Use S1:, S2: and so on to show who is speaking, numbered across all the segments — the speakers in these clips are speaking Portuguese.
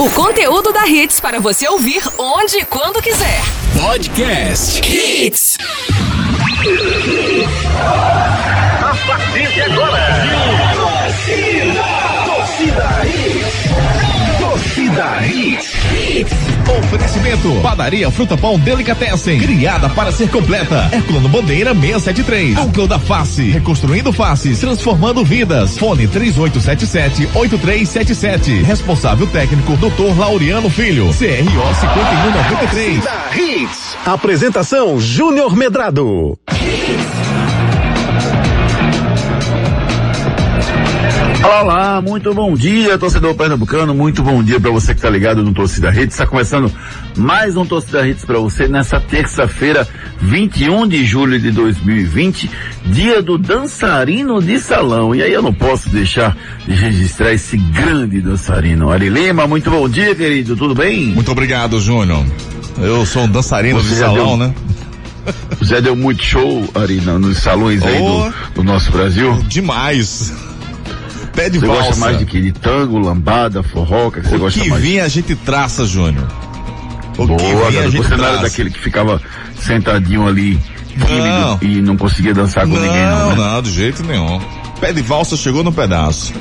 S1: O conteúdo da Hits para você ouvir onde e quando quiser.
S2: Podcast Hits.
S3: A partir de agora. Torcida Hits.
S4: Oferecimento. Padaria Fruta Pão Delicatessen. Criada para ser completa. Herculano Bandeira 673. Núcleo da Face. Reconstruindo faces. Transformando vidas. Fone 3877-8377. Responsável técnico Dr. Laureano Filho. CRO 5193.
S3: Da Hits. Apresentação Júnior Medrado.
S5: Olá, olá, muito bom dia, torcedor pernambucano, muito bom dia para você que está ligado no Torcida Hits. Está começando mais um Torcida Hits para você nessa terça-feira, 21 de julho de 2020, dia do dançarino de salão. E aí eu não posso deixar de registrar esse grande dançarino. Ari Lima, muito bom dia, querido, tudo bem?
S4: Muito obrigado, Júnior. Eu sou um dançarino
S5: Você
S4: de salão,
S5: deu-
S4: né?
S5: Já deu muito show, Ari, nos salões aí
S4: Oh.
S5: do, do nosso Brasil?
S4: Demais. Pé de
S5: Você
S4: valsa.
S5: gosta mais de que? De tango, lambada, forró, o que que você
S4: O
S5: gosta
S4: que
S5: mais?
S4: vinha a gente traça, Júnior. O que
S5: Boa,
S4: vinha a
S5: garoto.
S4: gente
S5: Você não era
S4: traça.
S5: daquele que ficava sentadinho ali, tímido
S4: Não.
S5: e não conseguia dançar com ninguém, não,
S4: Não,
S5: né?
S4: não, de jeito nenhum. Pé de valsa chegou no pedaço.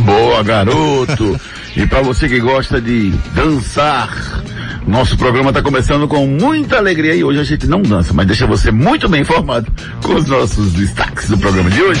S5: Boa, garoto. e pra você que gosta de dançar, nosso programa tá começando com muita alegria e hoje a gente não dança, mas deixa você muito bem informado com os nossos destaques do programa de hoje.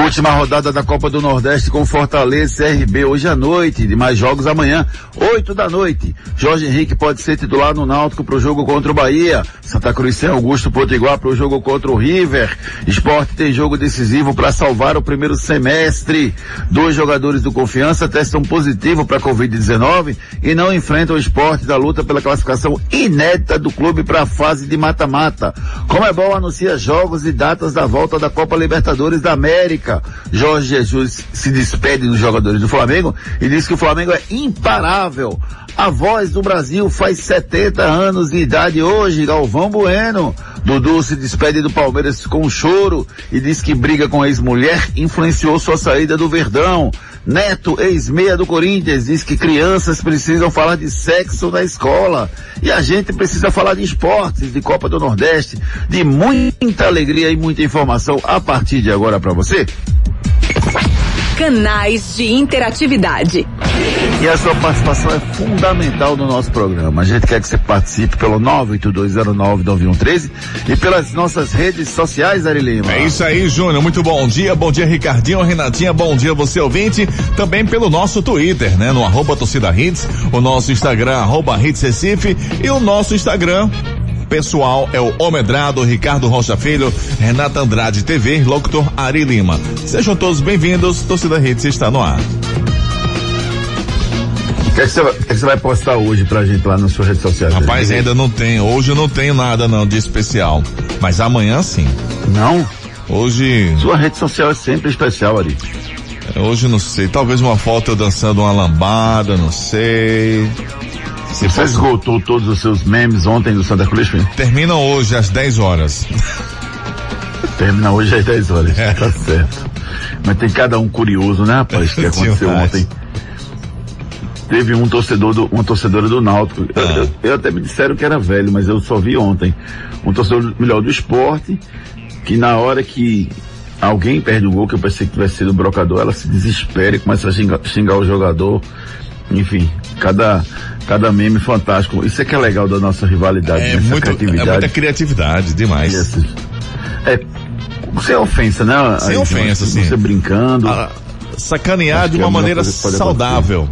S5: Última rodada da Copa do Nordeste com Fortaleza e CRB hoje à noite, de mais jogos amanhã, 8 da noite. Jorge Henrique pode ser titular no Náutico para o jogo contra o Bahia. Santa Cruz sem Augusto Potiguar para o jogo contra o River. Esporte tem jogo decisivo para salvar o primeiro semestre. Dois jogadores do Confiança testam positivo para Covid-19 e não enfrentam o esporte da luta pela classificação inédita do clube para a fase de mata-mata. Comebol anuncia jogos e datas da volta da Copa Libertadores da América. Jorge Jesus se despede dos jogadores do Flamengo e diz que o Flamengo é imparável. A voz do Brasil faz 70 anos de idade hoje, Galvão Bueno. Dudu se despede do Palmeiras com choro e diz que briga com a ex-mulher influenciou sua saída do Verdão. Neto, ex-meia do Corinthians, diz que crianças precisam falar de sexo na escola. E a gente precisa falar de esportes, de Copa do Nordeste, de muita alegria e muita informação a partir de agora para você.
S1: Canais de interatividade.
S5: E a sua participação é fundamental no nosso programa. A gente quer que você participe pelo 982099113 e pelas nossas redes sociais, Ari Lima.
S4: É isso aí, Júnior. Muito bom dia. Bom dia, Ricardinho, Renatinha. Bom dia, você ouvinte. Também pelo nosso Twitter, né? No arroba torcida hits, o nosso Instagram, arroba hits Recife e o nosso Instagram pessoal é o Omedrado, Ricardo Rocha Filho, Renata Andrade TV, locutor Ari Lima. Sejam todos bem-vindos. Torcida Hits está no ar.
S5: O que, é que, você vai, que é você vai postar hoje pra gente lá nas suas redes sociais?
S4: Rapaz, ainda não tem. Hoje eu não tenho nada não de especial. Mas amanhã sim.
S5: Não?
S4: Hoje,
S5: Sua rede social é sempre especial, Ari.
S4: hoje não sei. Talvez uma foto eu dançando uma lambada, não sei. Se
S5: Você
S4: fosse-
S5: esgotou todos os seus memes ontem do Santa Cruz, filho?
S4: Termina hoje às 10 horas.
S5: Termina hoje às 10 horas.
S4: É.
S5: Tá certo. Mas tem cada um curioso, né, rapaz? Que aconteceu ontem. Teve um torcedor do, uma torcedora do Náutico. Eu,
S4: Ah.
S5: eu- eu até me disseram que era velho, mas eu só vi ontem. Um torcedor melhor do esporte, que na hora que alguém perde o gol, que eu pensei que tivesse sido o brocador, ela se desespera e começa a xingar, xingar o jogador. Enfim, cada, cada meme fantástico. Isso é que é legal da nossa rivalidade,
S4: É,
S5: dessa
S4: muito, é
S5: criatividade.
S4: muita criatividade, demais.
S5: É, sem ofensa, né?
S4: Sem
S5: Aí,
S4: ofensa,
S5: você
S4: sim.
S5: brincando.
S4: Ah, sacanear de
S5: é
S4: uma maneira saudável.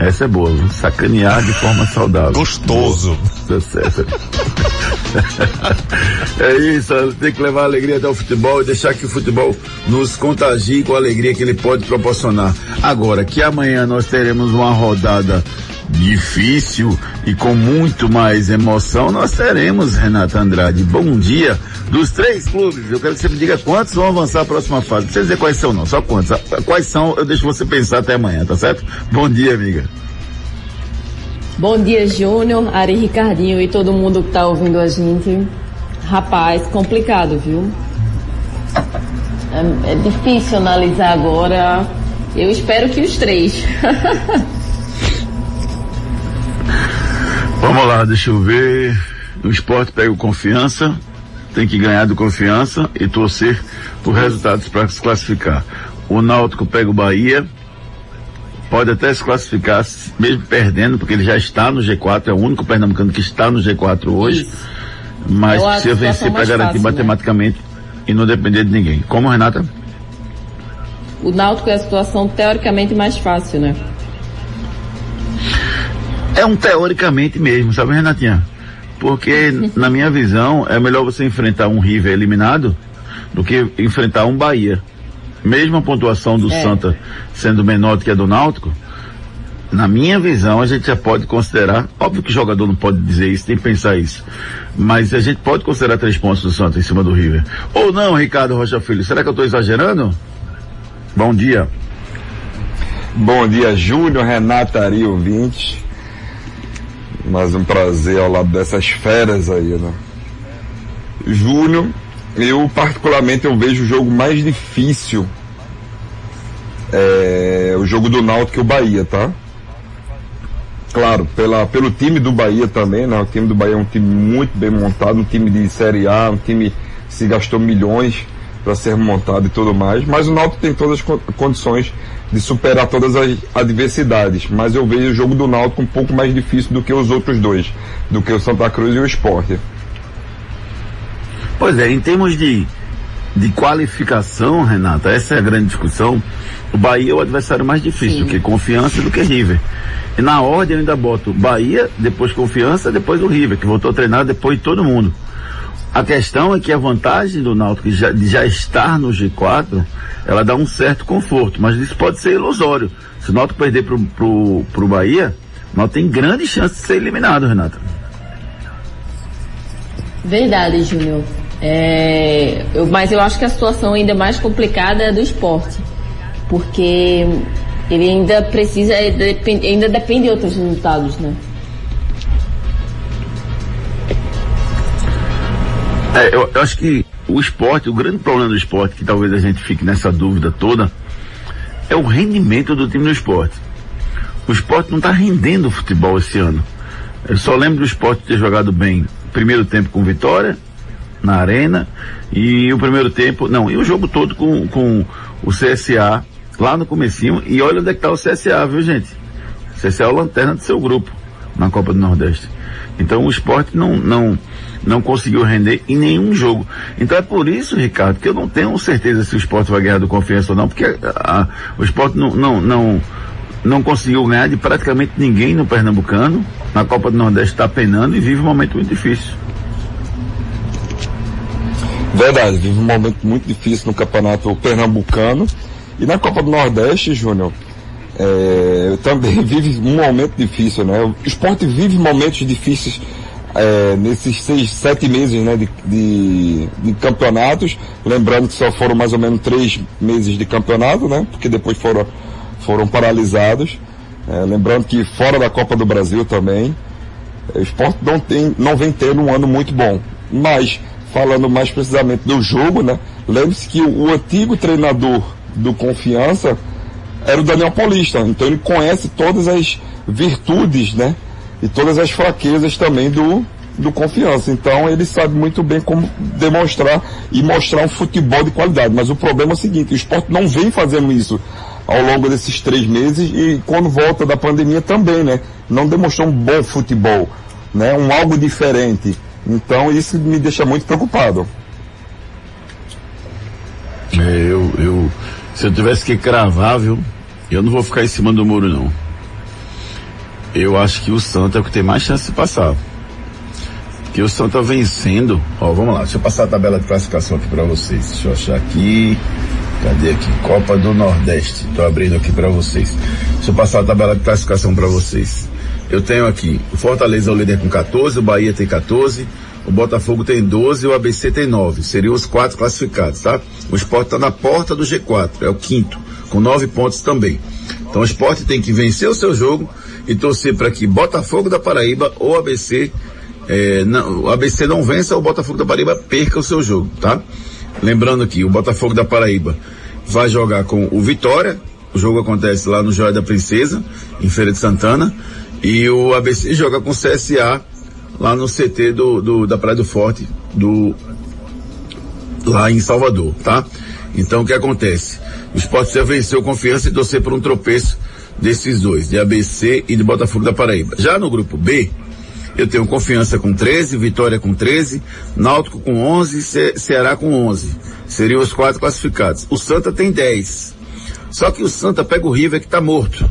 S5: Essa é boa, viu? sacanear de forma saudável.
S4: Gostoso.
S5: Tá certo. é isso, tem que levar a alegria até o futebol e deixar que o futebol nos contagie com a alegria que ele pode proporcionar. Agora, que amanhã nós teremos uma rodada difícil e com muito mais emoção, nós teremos, Renata Andrade. Bom dia dos três clubes. Eu quero que você me diga quantos vão avançar a próxima fase. Não precisa dizer quais são, não, só quantos. Quais são, eu deixo você pensar até amanhã, tá certo? Bom dia, amiga.
S6: Bom dia, Júnior, Ari Ricardinho e todo mundo que está ouvindo a gente. Rapaz, complicado, viu? É, é difícil analisar agora. Eu espero que os três.
S5: Vamos lá, deixa eu ver. O esporte pega o confiança, tem que ganhar do confiança e torcer por resultados para se classificar. O Náutico pega o Bahia, pode até se classificar mesmo perdendo, porque ele já está no G4, é o único pernambucano que está no G4 hoje. Isso. Mas precisa vencer para garantir fácil, né? matematicamente né? e não depender de ninguém. Como, Renata?
S6: O Náutico é a situação teoricamente mais fácil, né?
S5: É um teoricamente mesmo, sabe, Renatinha? Porque, na minha visão, é melhor você enfrentar um River eliminado do que enfrentar um Bahia. Mesmo a pontuação do é. Santa sendo menor do que a do Náutico, na minha visão, a gente já pode considerar, óbvio que o jogador não pode dizer isso, tem que pensar isso, mas a gente pode considerar três pontos do Santa em cima do River. Ou não, Ricardo Rocha Filho, será que eu estou exagerando? Bom dia.
S7: Bom dia, Júnior, Renata, Ari, ouvintes. Mais um prazer ao lado dessas feras aí, né? Júnior, eu particularmente eu vejo o jogo mais difícil é o jogo do Náutico e o Bahia, tá? Claro, pela, pelo time do Bahia também, né? O time do Bahia é um time muito bem montado, um time de Série A, um time que se gastou milhões para ser montado e tudo mais, mas o Náutico tem todas as condições de superar todas as adversidades, mas eu vejo o jogo do Náutico um pouco mais difícil do que os outros dois, do que o Santa Cruz e o Sport.
S5: Pois é, em termos de, de qualificação, Renata, essa é a grande discussão. O Bahia é o adversário mais difícil, Sim. que Confiança do que River. E na ordem eu ainda boto Bahia, depois Confiança, depois o River, que voltou a treinar depois de todo mundo. A questão é que a vantagem do Náutico já, de já estar no G4, ela dá um certo conforto, mas isso pode ser ilusório. Se o Náutico perder pro, pro, pro Bahia, o Náutico tem grande chance de ser eliminado, Renata.
S6: Verdade, Júnior. É, eu, mas eu acho que a situação ainda mais complicada é do esporte. Porque ele ainda precisa, ainda depende de outros resultados, né?
S5: É, eu, eu, acho que o esporte, o grande problema do esporte, que talvez a gente fique nessa dúvida toda, é o rendimento do time do esporte. O esporte não está rendendo o futebol esse ano. Eu só lembro do esporte ter jogado bem primeiro tempo com vitória, na arena, e o primeiro tempo, não, e o jogo todo com, com o CSA lá no comecinho, e olha onde é que tá o CSA, viu gente? O CSA é o lanterna do seu grupo na Copa do Nordeste. Então o esporte não, não, não conseguiu render em nenhum jogo. Então é por isso, Ricardo, que eu não tenho certeza se o esporte vai ganhar do confiança ou não, porque a, a, o esporte não, não, não, não conseguiu ganhar de praticamente ninguém no Pernambucano. Na Copa do Nordeste está penando e vive um momento muito difícil.
S7: Verdade, vive um momento muito difícil no campeonato pernambucano. E na Copa do Nordeste, Júnior, é, também vive um momento difícil, né? O esporte vive momentos difíceis é, nesses seis, sete meses né, de, de, de, campeonatos. Lembrando que só foram mais ou menos três meses de campeonato, né? Porque depois foram, foram paralisados. É, lembrando que fora da Copa do Brasil também, o esporte não, tem, não vem tendo um ano muito bom. Mas, falando mais precisamente do jogo, né? Lembre-se que o, o antigo treinador do Confiança era o Daniel Paulista. Então ele conhece todas as virtudes, né? E todas as fraquezas também do, do Confiança. Então ele sabe muito bem como demonstrar e mostrar um futebol de qualidade. Mas o problema é o seguinte, o esporte não vem fazendo isso ao longo desses três meses e quando volta da pandemia também, né? Não demonstrou um bom futebol, né? Um algo diferente. Então isso me deixa muito preocupado.
S5: É, eu, eu, se eu tivesse que cravar, viu? Eu não vou ficar em cima do muro, não. Eu acho que o Santa é o que tem mais chance de passar. Que o Santa vencendo. Ó, vamos lá, deixa eu passar a tabela de classificação aqui para vocês. Deixa eu achar aqui. Cadê aqui? Copa do Nordeste. Tô abrindo aqui para vocês. Deixa eu passar a tabela de classificação para vocês. Eu tenho aqui o Fortaleza é o líder com 14, o Bahia tem 14, o Botafogo tem 12 e o ABC tem 9. Seriam os quatro classificados, tá? O Sport está na porta do G4, é o quinto, com nove pontos também. Então o Sport tem que vencer o seu jogo e torcer para que Botafogo da Paraíba ou ABC é, não, o ABC não vença, o Botafogo da Paraíba perca o seu jogo, tá? Lembrando aqui, o Botafogo da Paraíba vai jogar com o Vitória, o jogo acontece lá no Joia da Princesa, em Feira de Santana, e o ABC joga com o CSA lá no CT do, do, da Praia do Forte, do, lá em Salvador, tá? Então o que acontece? O esporte já venceu confiança e torcer por um tropeço desses dois, de ABC e de Botafogo da Paraíba. Já no grupo B, eu tenho confiança com 13, Vitória com 13, Náutico com 11, Ce Ceará com 11. Seriam os quatro classificados. O Santa tem 10. Só que o Santa pega o River que está morto.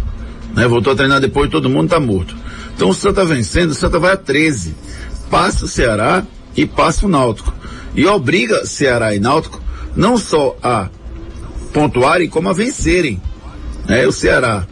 S5: Né? Voltou a treinar depois, todo mundo está morto. Então o Santa vencendo, o Santa vai a 13. Passa o Ceará e passa o Náutico. E obriga Ceará e Náutico não só a pontuarem, como a vencerem. Né? O Ceará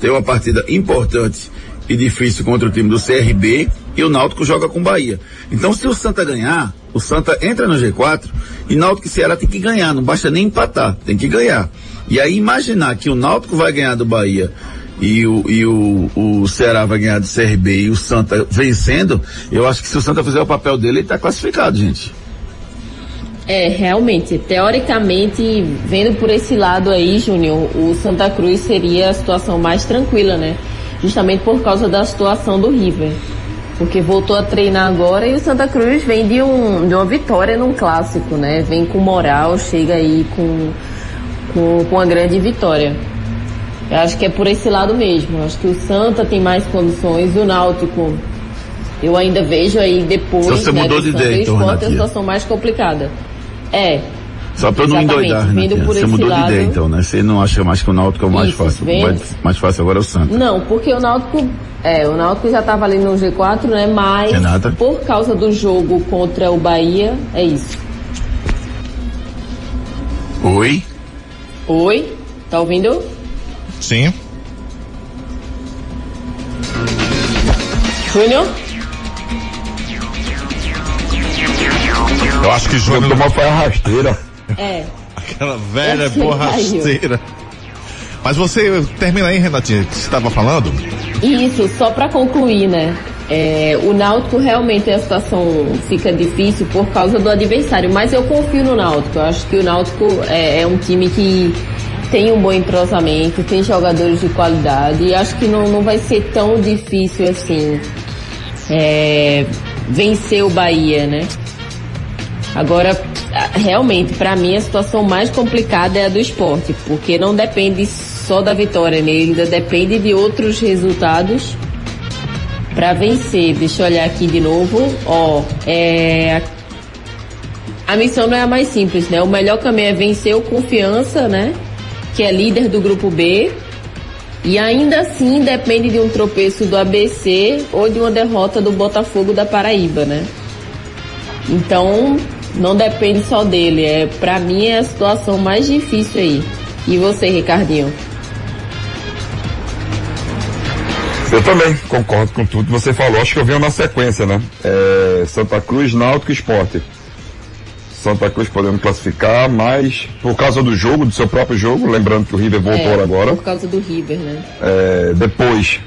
S5: tem uma partida importante e difícil contra o time do CRB e o Náutico joga com o Bahia. Então se o Santa ganhar, o Santa entra no G4 e Náutico e Ceará tem que ganhar, não basta nem empatar, tem que ganhar. E aí imaginar que o Náutico vai ganhar do Bahia e o, e o, o Ceará vai ganhar do CRB e o Santa vencendo, eu acho que se o Santa fizer o papel dele, ele está classificado, gente.
S6: É, realmente, teoricamente, vendo por esse lado aí, Júnior, o Santa Cruz seria a situação mais tranquila, né? Justamente por causa da situação do River. Porque voltou a treinar agora e o Santa Cruz vem de, um, de uma vitória num clássico, né? Vem com moral, chega aí com, com, com uma grande vitória. Eu acho que é por esse lado mesmo. Eu acho que o Santa tem mais condições, o Náutico. Eu ainda vejo aí depois.
S5: Então você
S6: né,
S5: mudou de ideia, então,
S6: a situação mais complicada. É.
S5: Só para não endoidar, né? Você mudou lado, de ideia então, né? Você não acha mais que o Náutico é o mais Isso, fácil. Vendo? mais fácil agora é o Santos.
S6: Não, porque o Náutico, é, o Náutico já estava ali no G4, né? Mas Renata? por causa do jogo contra o Bahia, é isso.
S5: Oi?
S6: Oi? Tá ouvindo?
S4: Sim.
S6: Júnior?
S4: Eu acho que Júnior
S5: tomou foi a rasteira.
S6: É.
S4: Aquela velha borracheira. Mas você termina aí, Renatinha, que você estava falando?
S6: Isso, só para concluir, né? É, o Náutico realmente a situação fica difícil por causa do adversário, mas eu confio no Náutico. Eu acho que o Náutico é, é um time que tem um bom entrosamento, tem jogadores de qualidade e acho que não, não vai ser tão difícil assim é, vencer o Bahia, né? Agora, realmente, para mim a situação mais complicada é a do esporte, porque não depende só da vitória, né? Ainda depende de outros resultados para vencer. Deixa eu olhar aqui de novo. Ó, é, a missão não é a mais simples, né? O melhor caminho é vencer o confiança, né? Que é líder do grupo B. E ainda assim depende de um tropeço do ABC ou de uma derrota do Botafogo da Paraíba, né? Então, não depende só dele. É, para mim é a situação mais difícil aí. E você, Ricardinho?
S7: Eu também concordo com tudo que você falou. Acho que eu venho na sequência, né? É, Santa Cruz, Náutico e Esporte. Santa Cruz podendo classificar, mas por causa do jogo, do seu próprio jogo, lembrando que o River voltou é, agora.
S6: Por causa do River, né?
S7: É, depois,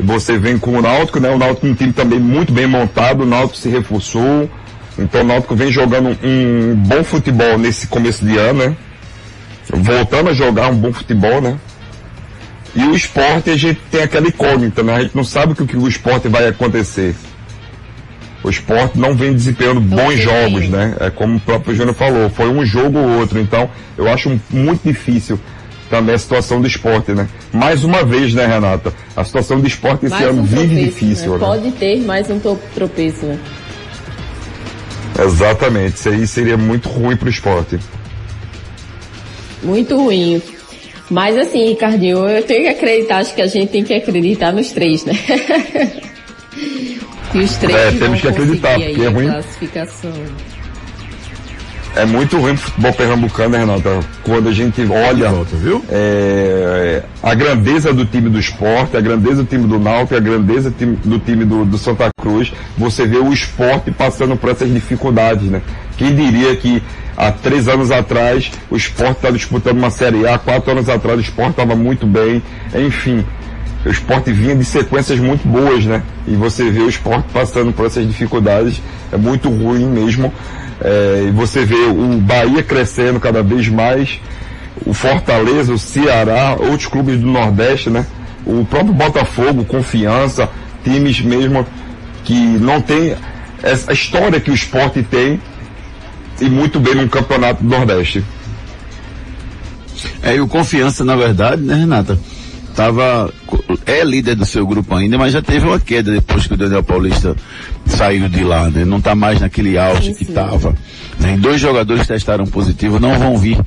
S7: você vem com o Náutico, né? O Náutico é um time também muito bem montado, o Náutico se reforçou, então o Náutico vem jogando um bom futebol nesse começo de ano, né? Voltando a jogar um bom futebol, né? E o esporte a gente tem aquela incógnita, né? A gente não sabe o que, que o esporte vai acontecer. O esporte não vem desempenhando bons jogos, né? É como o próprio Júnior falou, foi um jogo ou outro. Então, eu acho muito difícil também a situação do esporte, né? Mais uma vez, né, Renata? A situação do esporte esse mais ano um vive tropeço, difícil. Né?
S6: Né? Pode ter mais um tropeço, né?
S7: Exatamente, isso aí seria muito ruim para o esporte.
S6: Muito ruim. Mas assim, Ricardinho, eu tenho que acreditar, acho que a gente tem que acreditar nos três, né? e os três
S7: é, temos que acreditar, porque é ruim. É muito ruim pro futebol pernambucano, né, Renata? Quando a gente olha volta, é, a grandeza do time do esporte, a grandeza do time do Náutico, a grandeza do time, do, time do, do, Santa Cruz, você vê o esporte passando por essas dificuldades, né? Quem diria que há três anos atrás o esporte estava disputando uma Série A, quatro anos atrás o esporte estava muito bem, enfim. o esporte vinha de sequências muito boas, né? E você vê o esporte passando por essas dificuldades, é muito ruim mesmo. É, e você vê o Bahia crescendo cada vez mais, o Fortaleza, o Ceará, outros clubes do Nordeste, né? O próprio Botafogo, Confiança, times mesmo que não tem essa história que o esporte tem e muito bem no campeonato do Nordeste.
S5: É, e o Confiança, na verdade, né, Renata? Tava, é líder do seu grupo ainda, mas já teve uma queda depois que o Daniel Paulista saiu de lá, né? Não tá mais naquele auge que tava. Né? Dois jogadores testaram positivo, não vão vir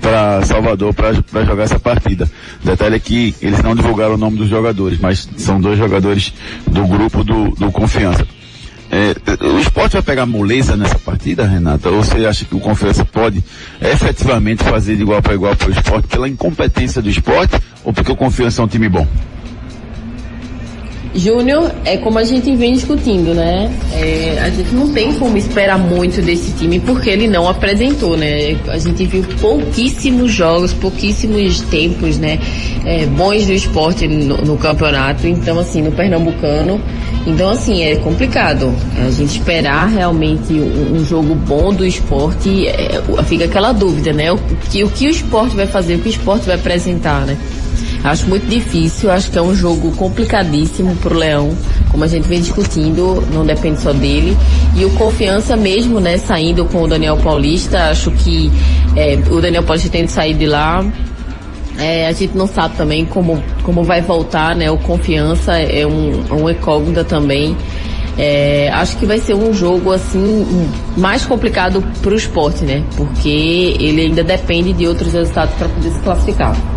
S5: para Salvador para jogar essa partida. Detalhe é que eles não divulgaram o nome dos jogadores, mas são dois jogadores do grupo do, do Confiança. É, o esporte vai pegar moleza nessa partida, Renata? Ou você acha que o Confiança pode efetivamente fazer de igual para igual para o esporte pela incompetência do esporte ou porque o Confiança é um time bom?
S6: Júnior, é como a gente vem discutindo, né? É, a gente não tem como esperar muito desse time porque ele não apresentou, né? A gente viu pouquíssimos jogos, pouquíssimos tempos, né? É, bons do esporte no, no, campeonato, então assim, no Pernambucano. Então assim, é complicado. A gente esperar realmente um, um jogo bom do esporte, é, fica aquela dúvida, né? O que, o que o esporte vai fazer, o que o esporte vai apresentar, né? Acho muito difícil, acho que é um jogo complicadíssimo pro Leão, como a gente vem discutindo, não depende só dele. E o confiança mesmo, né, saindo com o Daniel Paulista, acho que é, o Daniel Paulista que sair de lá. É, a gente não sabe também como, como vai voltar, né? O confiança é um, um incógnita também. É, acho que vai ser um jogo assim mais complicado para o esporte, né? Porque ele ainda depende de outros resultados para poder se classificar.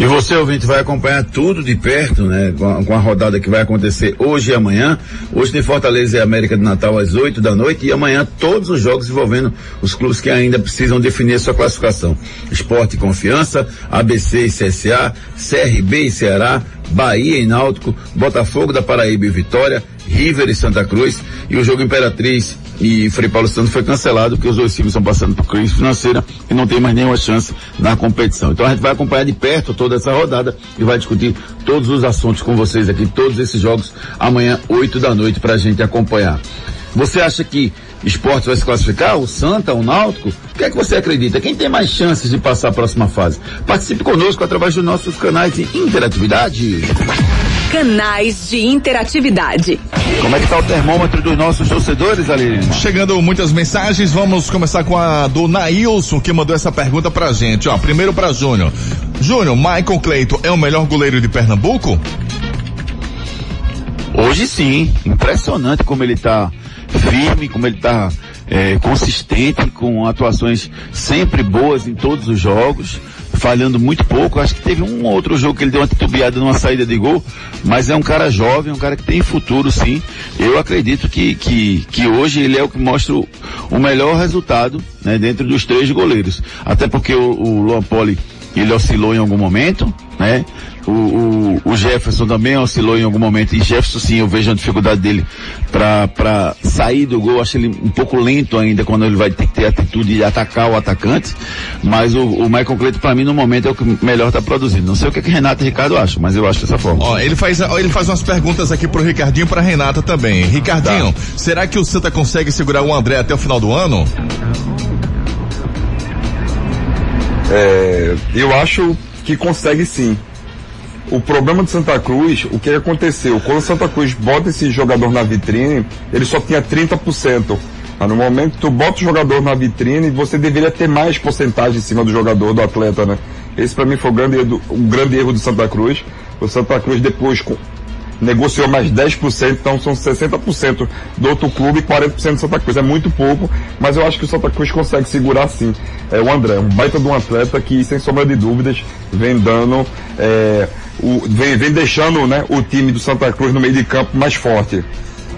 S5: E você, ouvinte, vai acompanhar tudo de perto, né? Com a, com a, rodada que vai acontecer hoje e amanhã. Hoje tem Fortaleza e América de Natal às 8 da noite e amanhã todos os jogos envolvendo os clubes que ainda precisam definir sua classificação. Esporte e Confiança, ABC e CSA, CRB e Ceará, Bahia e Náutico, Botafogo da Paraíba e Vitória, River e Santa Cruz e o jogo Imperatriz e Frei Paulo Santos foi cancelado porque os dois times estão passando por crise financeira e não tem mais nenhuma chance na competição. Então a gente vai acompanhar de perto toda essa rodada e vai discutir todos os assuntos com vocês aqui, todos esses jogos amanhã, 8 da noite, para a gente acompanhar. Você acha que esporte vai se classificar? O Santa, o Náutico? O que é que você acredita? Quem tem mais chances de passar a próxima fase? Participe conosco através dos nossos canais de interatividade.
S1: Canais de interatividade.
S5: Como é que tá o termômetro dos nossos torcedores, Aline?
S4: Chegando muitas mensagens, vamos começar com a do Nailson, que mandou essa pergunta pra gente. Ó, primeiro pra Júnior. Júnior, Michael Cleito é o melhor goleiro de Pernambuco?
S5: Hoje sim, impressionante como ele tá firme, como ele está é, consistente, com atuações sempre boas em todos os jogos, falhando muito pouco. Acho que teve um outro jogo que ele deu uma titubeada numa saída de gol, mas é um cara jovem, um cara que tem futuro sim. Eu acredito que, que, que hoje ele é o que mostra o, o melhor resultado né, dentro dos três goleiros. Até porque o, o Luan Poli ele oscilou em algum momento, né? O, o, o, Jefferson também oscilou em algum momento, e Jefferson sim, eu vejo a dificuldade dele para sair do gol, acho ele um pouco lento ainda quando ele vai ter que ter a atitude de atacar o atacante, mas o, o Michael Cleiton para mim no momento é o que melhor está produzindo. Não sei o que, que Renato e Ricardo acham, mas eu acho dessa forma.
S4: Ó, ele faz, ele faz umas perguntas aqui pro Ricardinho e pra Renata também. Ricardinho, tá. será que o Santa consegue segurar o André até o final do ano?
S7: É, eu acho que consegue sim. O problema de Santa Cruz, o que aconteceu? Quando Santa Cruz bota esse jogador na vitrine, ele só tinha 30%. Mas no momento que tu bota o jogador na vitrine, você deveria ter mais porcentagem em cima do jogador, do atleta, né? Esse para mim foi o grande, o grande erro do Santa Cruz. O Santa Cruz depois negociou mais 10%, então são 60% do outro clube e 40% do Santa Cruz. É muito pouco, mas eu acho que o Santa Cruz consegue segurar sim. É o André, um baita de um atleta que, sem sombra de dúvidas, vem dando, é, o, vem, vem deixando né, o time do Santa Cruz no meio de campo mais forte.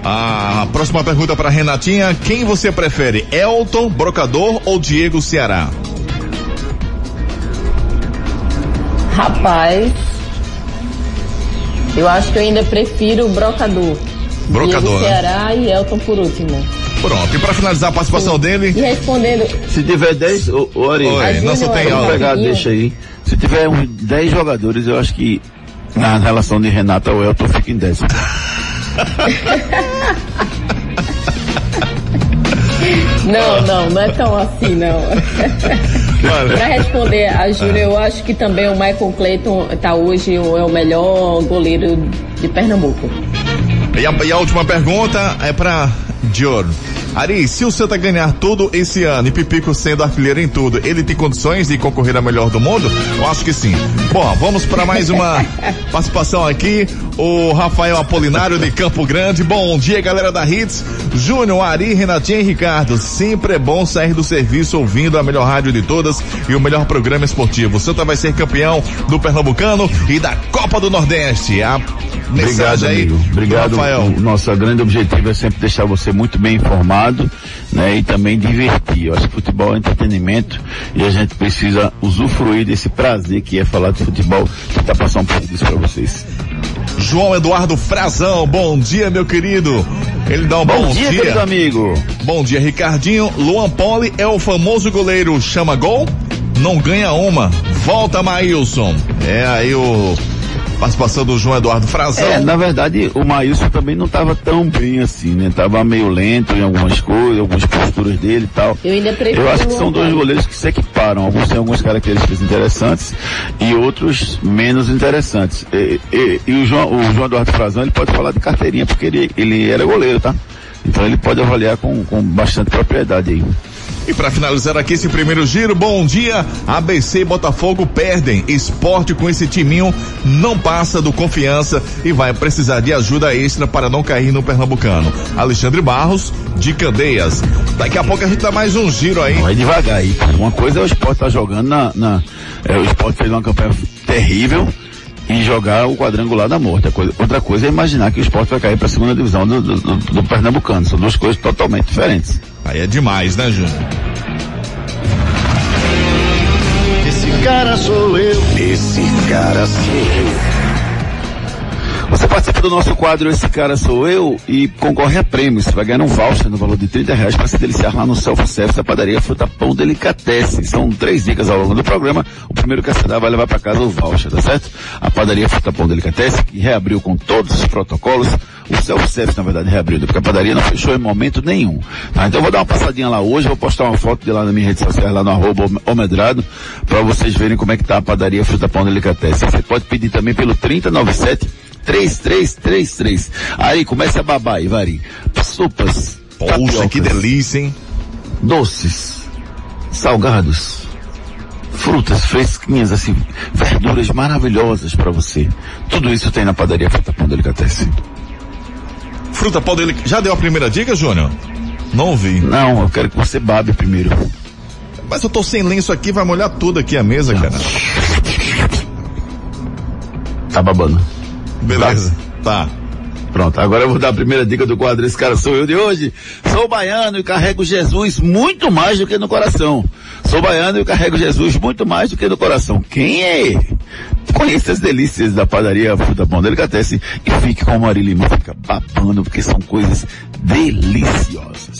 S4: A próxima pergunta para Renatinha: quem você prefere, Elton, Brocador ou Diego Ceará?
S6: Rapaz, eu acho que eu ainda prefiro o Brocador.
S4: Brocador. Diego
S6: né? Ceará e Elton por último.
S4: Pronto, e para finalizar a participação Sim. dele.
S6: E respondendo.
S5: Se tiver 10, o Ari,
S4: Oi, não só tem
S5: pegar, deixa aí. Se tiver uns 10 jogadores, eu acho que Na relação de Renata ao Elton, fica em décimo.
S6: Não, não, não é tão assim, não. Para responder a Júlia, eu acho que também o Michael Clayton tá hoje é o melhor goleiro de Pernambuco.
S4: E a, e a última pergunta é para Dior. Ari, se o Santa ganhar tudo esse ano e Pipico sendo artilheiro em tudo, ele tem condições de concorrer a melhor do mundo? Eu acho que sim. Bom, vamos para mais uma participação aqui. O Rafael Apolinário de Campo Grande. Bom dia, galera da Hits. Júnior, Ari, Renatinha e Ricardo. Sempre é bom sair do serviço ouvindo a melhor rádio de todas e o melhor programa esportivo. O Santa vai ser campeão do Pernambucano e da Copa do Nordeste. A
S5: Obrigado,
S4: aí.
S5: amigo. Obrigado.
S4: Rafael.
S5: O nosso grande objetivo é sempre deixar você muito bem informado, né? E também divertir. Eu acho que futebol é entretenimento e a gente precisa usufruir desse prazer que é falar de futebol. Tentar passar um pouco disso para vocês.
S4: João Eduardo Frazão, bom dia, meu querido. Ele dá um bom,
S5: Bom dia, querido amigo.
S4: Bom dia, Ricardinho. Luan Poli é o famoso goleiro chama gol, não ganha uma. Volta, Maílson. É aí o participação do João Eduardo Frazão.
S5: É, na verdade, o Maílson também não estava tão bem assim, né? Tava meio lento em algumas coisas, algumas posturas dele e tal.
S6: Eu ainda prefiro
S5: Eu acho que são dois goleiros que se equiparam. Alguns têm algumas características interessantes e outros menos interessantes. E, e- e o, João, o João Eduardo Frazão, ele pode falar de carteirinha, porque ele, ele era goleiro, tá? Então ele pode avaliar com, com bastante propriedade aí.
S4: E para finalizar aqui esse primeiro giro, bom dia. ABC e Botafogo perdem. Esporte com esse timinho não passa do confiança e vai precisar de ajuda extra para não cair no Pernambucano. Alexandre Barros, de Candeias. Daqui a pouco a gente dá mais um giro aí.
S5: Vai devagar aí. Uma coisa é o esporte estar jogando na. na- é, o esporte fez uma campanha terrível e jogar o quadrangular da morte. Outra coisa é imaginar que o esporte vai cair para a segunda divisão do, do, do- do Pernambucano. São duas coisas totalmente diferentes.
S4: Aí é demais, né, Júnior?
S3: Esse cara sou eu. Esse cara sou eu.
S5: Você participa do nosso quadro Esse Cara Sou Eu e concorre a prêmios. Você vai ganhar um voucher no valor de 30 reais para se deliciar lá no self-service da padaria Fruta Pão Delicatessen. São três dicas ao longo do programa. O primeiro que acertar vai levar para casa o voucher, tá certo? A padaria Fruta Pão Delicatessen, que reabriu com todos os protocolos. O self-service, na verdade, reabriu, porque a padaria não fechou em momento nenhum. Tá? Então eu vou dar uma passadinha lá hoje, vou postar uma foto de lá na minha rede social, lá no arroba Omedrado, para vocês verem como é que tá a padaria Fruta Pão Delicatessen. Você pode pedir também pelo 3097 3333. Aí começa a babar aí, Vari. Sopas.
S4: Poxa, que delícia, hein?
S5: Doces. Salgados. Frutas fresquinhas, assim, verduras maravilhosas para você. Tudo isso tem na padaria Fruta Pão Delicatessen.
S4: Fruta pau dele. Já deu a primeira dica, Júnior? Não ouvi.
S5: Não, eu quero que você babe primeiro.
S4: Mas eu tô sem lenço aqui, vai molhar tudo aqui a mesa, cara.
S5: Tá babando.
S4: Beleza. Tá.
S5: Pronto, agora eu vou dar a primeira dica do quadro Esse Cara Sou Eu de hoje. Sou baiano e carrego Jesus muito mais do que no coração. Sou baiano e carrego Jesus muito mais do que no coração. Quem é ele? Conheça as delícias da padaria Fruta Pão Delicatessen e fique com o Mari Lima, fica babando porque são coisas deliciosas.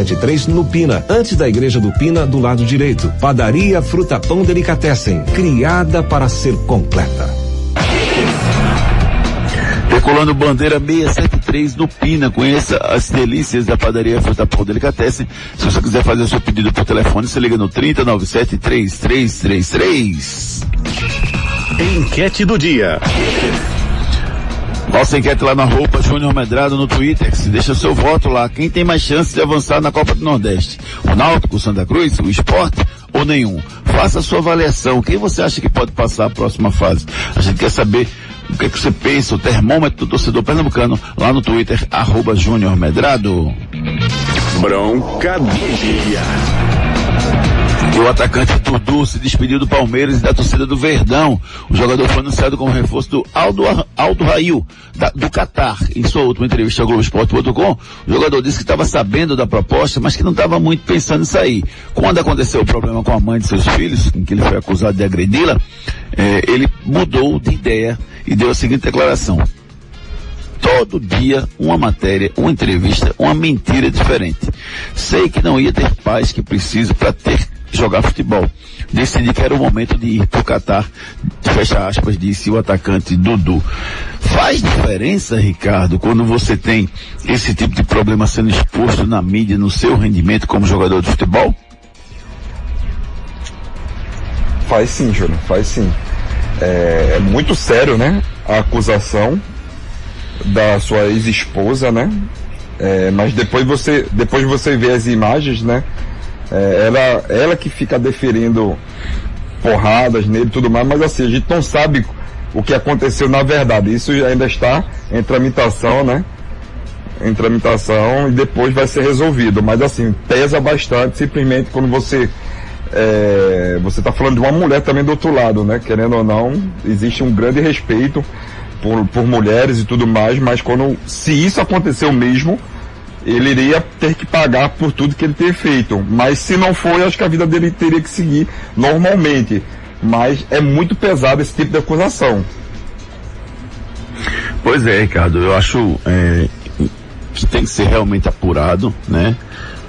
S2: 673 no Pina, antes da Igreja do Pina, do lado direito. Padaria Fruta Pão Delicatessen, criada para ser completa.
S5: Recolando Bandeira 673 no Pina. Conheça as delícias da padaria Fruta Pão Delicatessen. Se você quiser fazer o seu pedido por telefone, você liga no 3097 3333.
S3: Enquete do dia.
S5: Nossa enquete lá na roupa Júnior Medrado no Twitter. Se deixa seu voto lá. Quem tem mais chance de avançar na Copa do Nordeste? O Náutico, o Santa Cruz, o Esporte ou nenhum? Faça a sua avaliação. Quem você acha que pode passar a próxima fase? A gente quer saber o que, é que você pensa, o termômetro do torcedor pernambucano lá no Twitter, arroba Júnior Medrado.
S3: Bronca dia.
S5: O atacante Dudu se despediu do Palmeiras e da torcida do Verdão. O jogador foi anunciado como reforço do Aldo, Aldo Rail, da, do Catar. Em sua última entrevista ao Globoesporte.com, o jogador disse que estava sabendo da proposta, mas que não estava muito pensando em sair. Quando aconteceu o problema com a mãe de seus filhos, em que ele foi acusado de agredi-la, eh, ele mudou de ideia e deu a seguinte declaração todo dia uma matéria, uma entrevista, uma mentira diferente. Sei que não ia ter paz que preciso para ter jogar futebol. Decidi que era o momento de ir pro Catar, fecha aspas, disse o atacante Dudu. Faz diferença, Ricardo, quando você tem esse tipo de problema sendo exposto na mídia, no seu rendimento como jogador de futebol?
S7: Faz sim, Júnior, faz sim. É, é muito sério, né? A acusação da sua ex-esposa, né? É, mas depois você, depois você vê as imagens, né? É, ela, ela que fica deferindo porradas nele e tudo mais, mas assim, a gente não sabe o que aconteceu na verdade. Isso ainda está em tramitação, né? Em tramitação e depois vai ser resolvido. Mas assim, pesa bastante simplesmente quando você é, você está falando de uma mulher também do outro lado, né? Querendo ou não, existe um grande respeito por, por mulheres e tudo mais, mas quando se isso aconteceu mesmo, ele iria ter que pagar por tudo que ele ter feito. Mas se não for, acho que a vida dele teria que seguir normalmente. Mas é muito pesado esse tipo de acusação.
S5: Pois é, Ricardo, eu acho é, que tem que ser realmente apurado, né?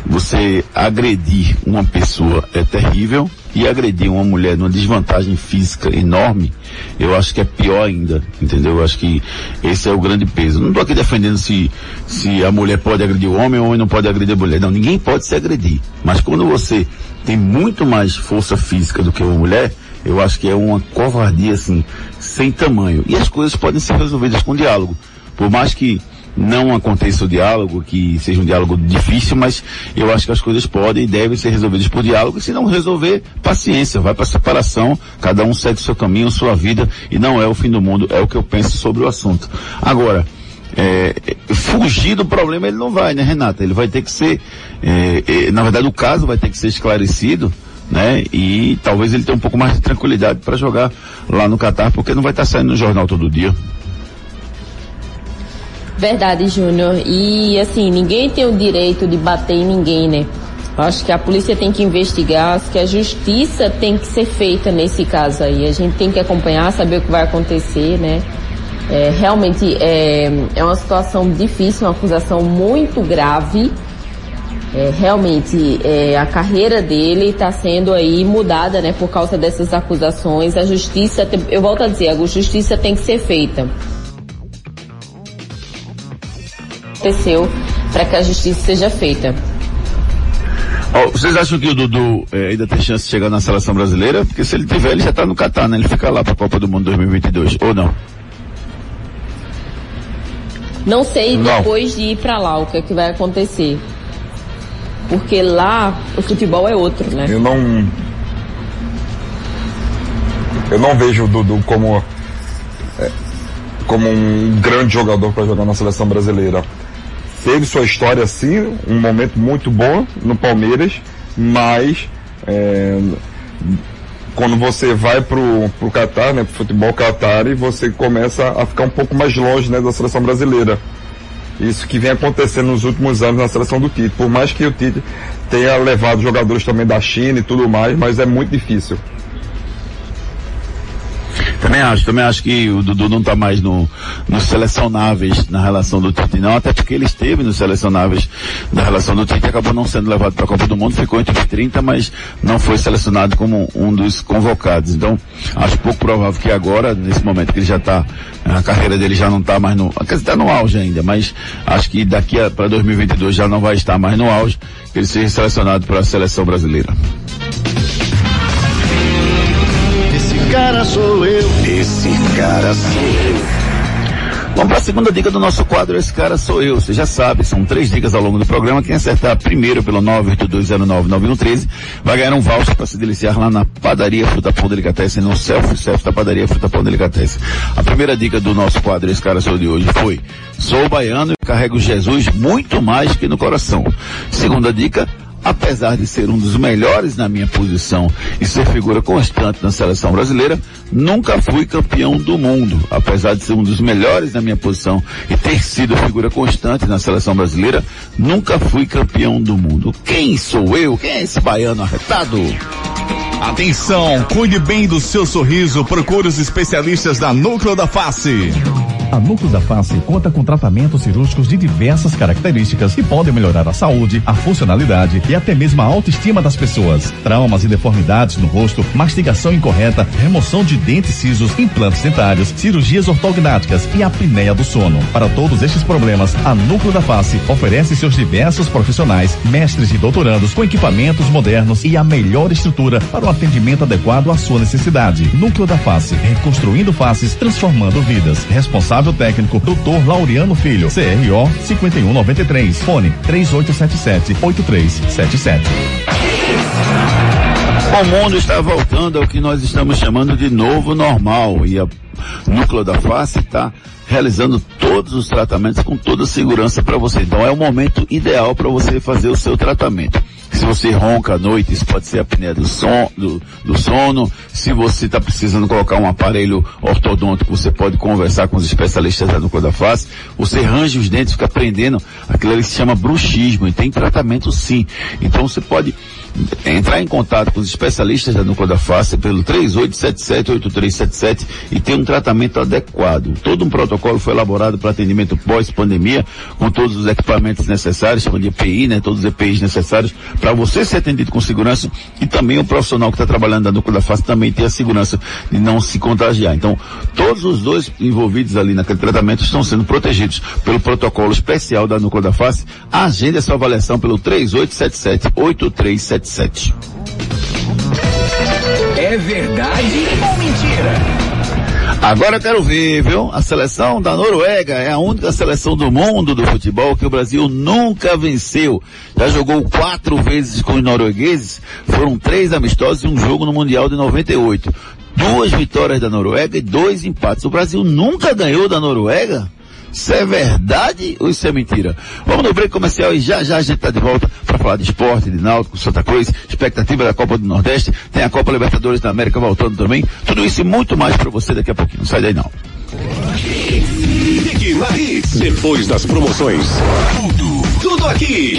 S5: Você agredir uma pessoa é terrível e agredir uma mulher numa desvantagem física enorme, eu acho que é pior ainda, entendeu? Eu acho que esse é o grande peso. Não estou aqui defendendo se, se a mulher pode agredir o homem ou o homem não pode agredir a mulher. Não, ninguém pode se agredir. Mas quando você tem muito mais força física do que uma mulher, eu acho que é uma covardia assim, sem tamanho. E as coisas podem ser resolvidas com diálogo. Por mais que não aconteça o diálogo, que seja um diálogo difícil, mas eu acho que as coisas podem e devem ser resolvidas por diálogo, se não resolver, paciência, vai para separação, cada um segue o seu caminho, sua vida, e não é o fim do mundo, é o que eu penso sobre o assunto. Agora, é, fugir do problema ele não vai, né, Renata? Ele vai ter que ser, é, é, na verdade o caso vai ter que ser esclarecido, né? E talvez ele tenha um pouco mais de tranquilidade para jogar lá no Catar, porque não vai estar tá saindo no jornal todo dia.
S6: Verdade, Júnior. E assim, ninguém tem o direito de bater em ninguém, né? Acho que a polícia tem que investigar, acho que a justiça tem que ser feita nesse caso aí. A gente tem que acompanhar, saber o que vai acontecer, né? É, realmente é, é uma situação difícil, uma acusação muito grave. É, realmente é, a carreira dele está sendo aí mudada, né, por causa dessas acusações. A justiça, eu volto a dizer, a justiça tem que ser feita. Aconteceu para que a justiça seja feita.
S5: Oh, vocês acham que o Dudu eh, ainda tem chance de chegar na seleção brasileira? Porque se ele tiver, ele já está no Catar, né? Ele fica lá para a Copa do Mundo 2022, ou não?
S6: Não sei não. depois de ir para lá o que, é que vai acontecer. Porque lá o futebol é outro, né?
S7: Eu não. Eu não vejo o Dudu como. É, como um grande jogador para jogar na seleção brasileira teve sua história assim, um momento muito bom no Palmeiras, mas é, quando você vai pro, pro Qatar, né, pro futebol Qatar, e você começa a ficar um pouco mais longe, né, da seleção brasileira. Isso que vem acontecendo nos últimos anos na seleção do Tite. Por mais que o Tite tenha levado jogadores também da China e tudo mais, mas é muito difícil.
S5: Também acho, também acho que o Dudu não está mais no, nos selecionáveis na relação do Tite, não, até porque ele esteve nos selecionáveis da relação do Tite, acabou não sendo levado para a Copa do Mundo, ficou entre os 30, mas não foi selecionado como um dos convocados. Então, acho pouco provável que agora, nesse momento que ele já está, a carreira dele já não está mais no, quer dizer, está no auge ainda, mas acho que daqui para 2022 já não vai estar mais no auge, que ele seja selecionado para a seleção brasileira
S3: cara sou eu. Esse cara sou eu.
S5: Vamos para a segunda dica do nosso quadro, esse cara sou eu. Você já sabe, são três dicas ao longo do programa. Quem acertar primeiro pelo 982099113 vai ganhar um voucher para se deliciar lá na padaria Fruta Pão Delicatessen, no self-service da padaria Fruta Pão Delicatessen. A primeira dica do nosso quadro, esse cara sou de hoje, foi Sou baiano e carrego Jesus muito mais que no coração. Segunda dica, apesar de ser um dos melhores na minha posição e ser figura constante na seleção brasileira, nunca fui campeão do mundo. Apesar de ser um dos melhores na minha posição e ter sido figura constante na seleção brasileira, nunca fui campeão do mundo. Quem sou eu? Quem é esse baiano arretado?
S8: Atenção, cuide bem do seu sorriso, procure os especialistas da Núcleo da Face.
S4: A Núcleo da Face conta com tratamentos cirúrgicos de diversas características que podem melhorar a saúde, a funcionalidade e até mesmo a autoestima das pessoas. Traumas e deformidades no rosto, mastigação incorreta, remoção de dentes cisos, implantes dentários, cirurgias ortognáticas e apneia do sono. Para todos estes problemas, a Núcleo da Face oferece seus diversos profissionais, mestres e doutorandos com equipamentos modernos e a melhor estrutura para o atendimento adequado à sua necessidade. Núcleo da Face, reconstruindo faces, transformando vidas. Responsável técnico, Dr. Laureano Filho, CRO 5193, fone 3877 8377.
S5: O mundo está voltando ao que nós estamos chamando de novo normal e a Núcleo da Face está realizando todos os tratamentos com toda segurança para você. Então é o momento ideal para você fazer o seu tratamento. Se você ronca à noite, isso pode ser a apneia do, som, do, do sono. Se você está precisando colocar um aparelho ortodôntico, você pode conversar com os especialistas da núcleo da face. Você range os dentes, fica prendendo. Aquilo ali se chama bruxismo e tem tratamento sim. Então você pode entrar em contato com os especialistas da núcleo da face pelo 3877-8377 e ter um tratamento adequado. Todo um protocolo foi elaborado para atendimento pós-pandemia, com todos os equipamentos necessários, de EPI, né? Todos os EPIs necessários para você ser atendido com segurança e também o profissional que está trabalhando na núcleo da face também ter a segurança de não se contagiar. Então, todos os dois envolvidos ali naquele tratamento estão sendo protegidos pelo protocolo especial da núcleo da face. Agende essa avaliação pelo 3877-8377.
S9: É verdade ou mentira?
S5: Agora eu quero ver, viu? A seleção da Noruega é a única seleção do mundo do futebol que o Brasil nunca venceu. Já jogou quatro vezes com os noruegueses, foram três amistosos e um jogo no Mundial de 98. Duas vitórias da Noruega e dois empates. O Brasil nunca ganhou da Noruega? Isso é verdade ou isso é mentira? Vamos no break comercial e já já a gente está de volta para falar de esporte, de náutico, Santa Cruz, expectativa da Copa do Nordeste, tem a Copa Libertadores da América voltando também. Tudo isso e muito mais para você daqui a pouquinho. Não sai daí não.
S10: Fique na Hits. Depois das promoções. Tudo, tudo aqui.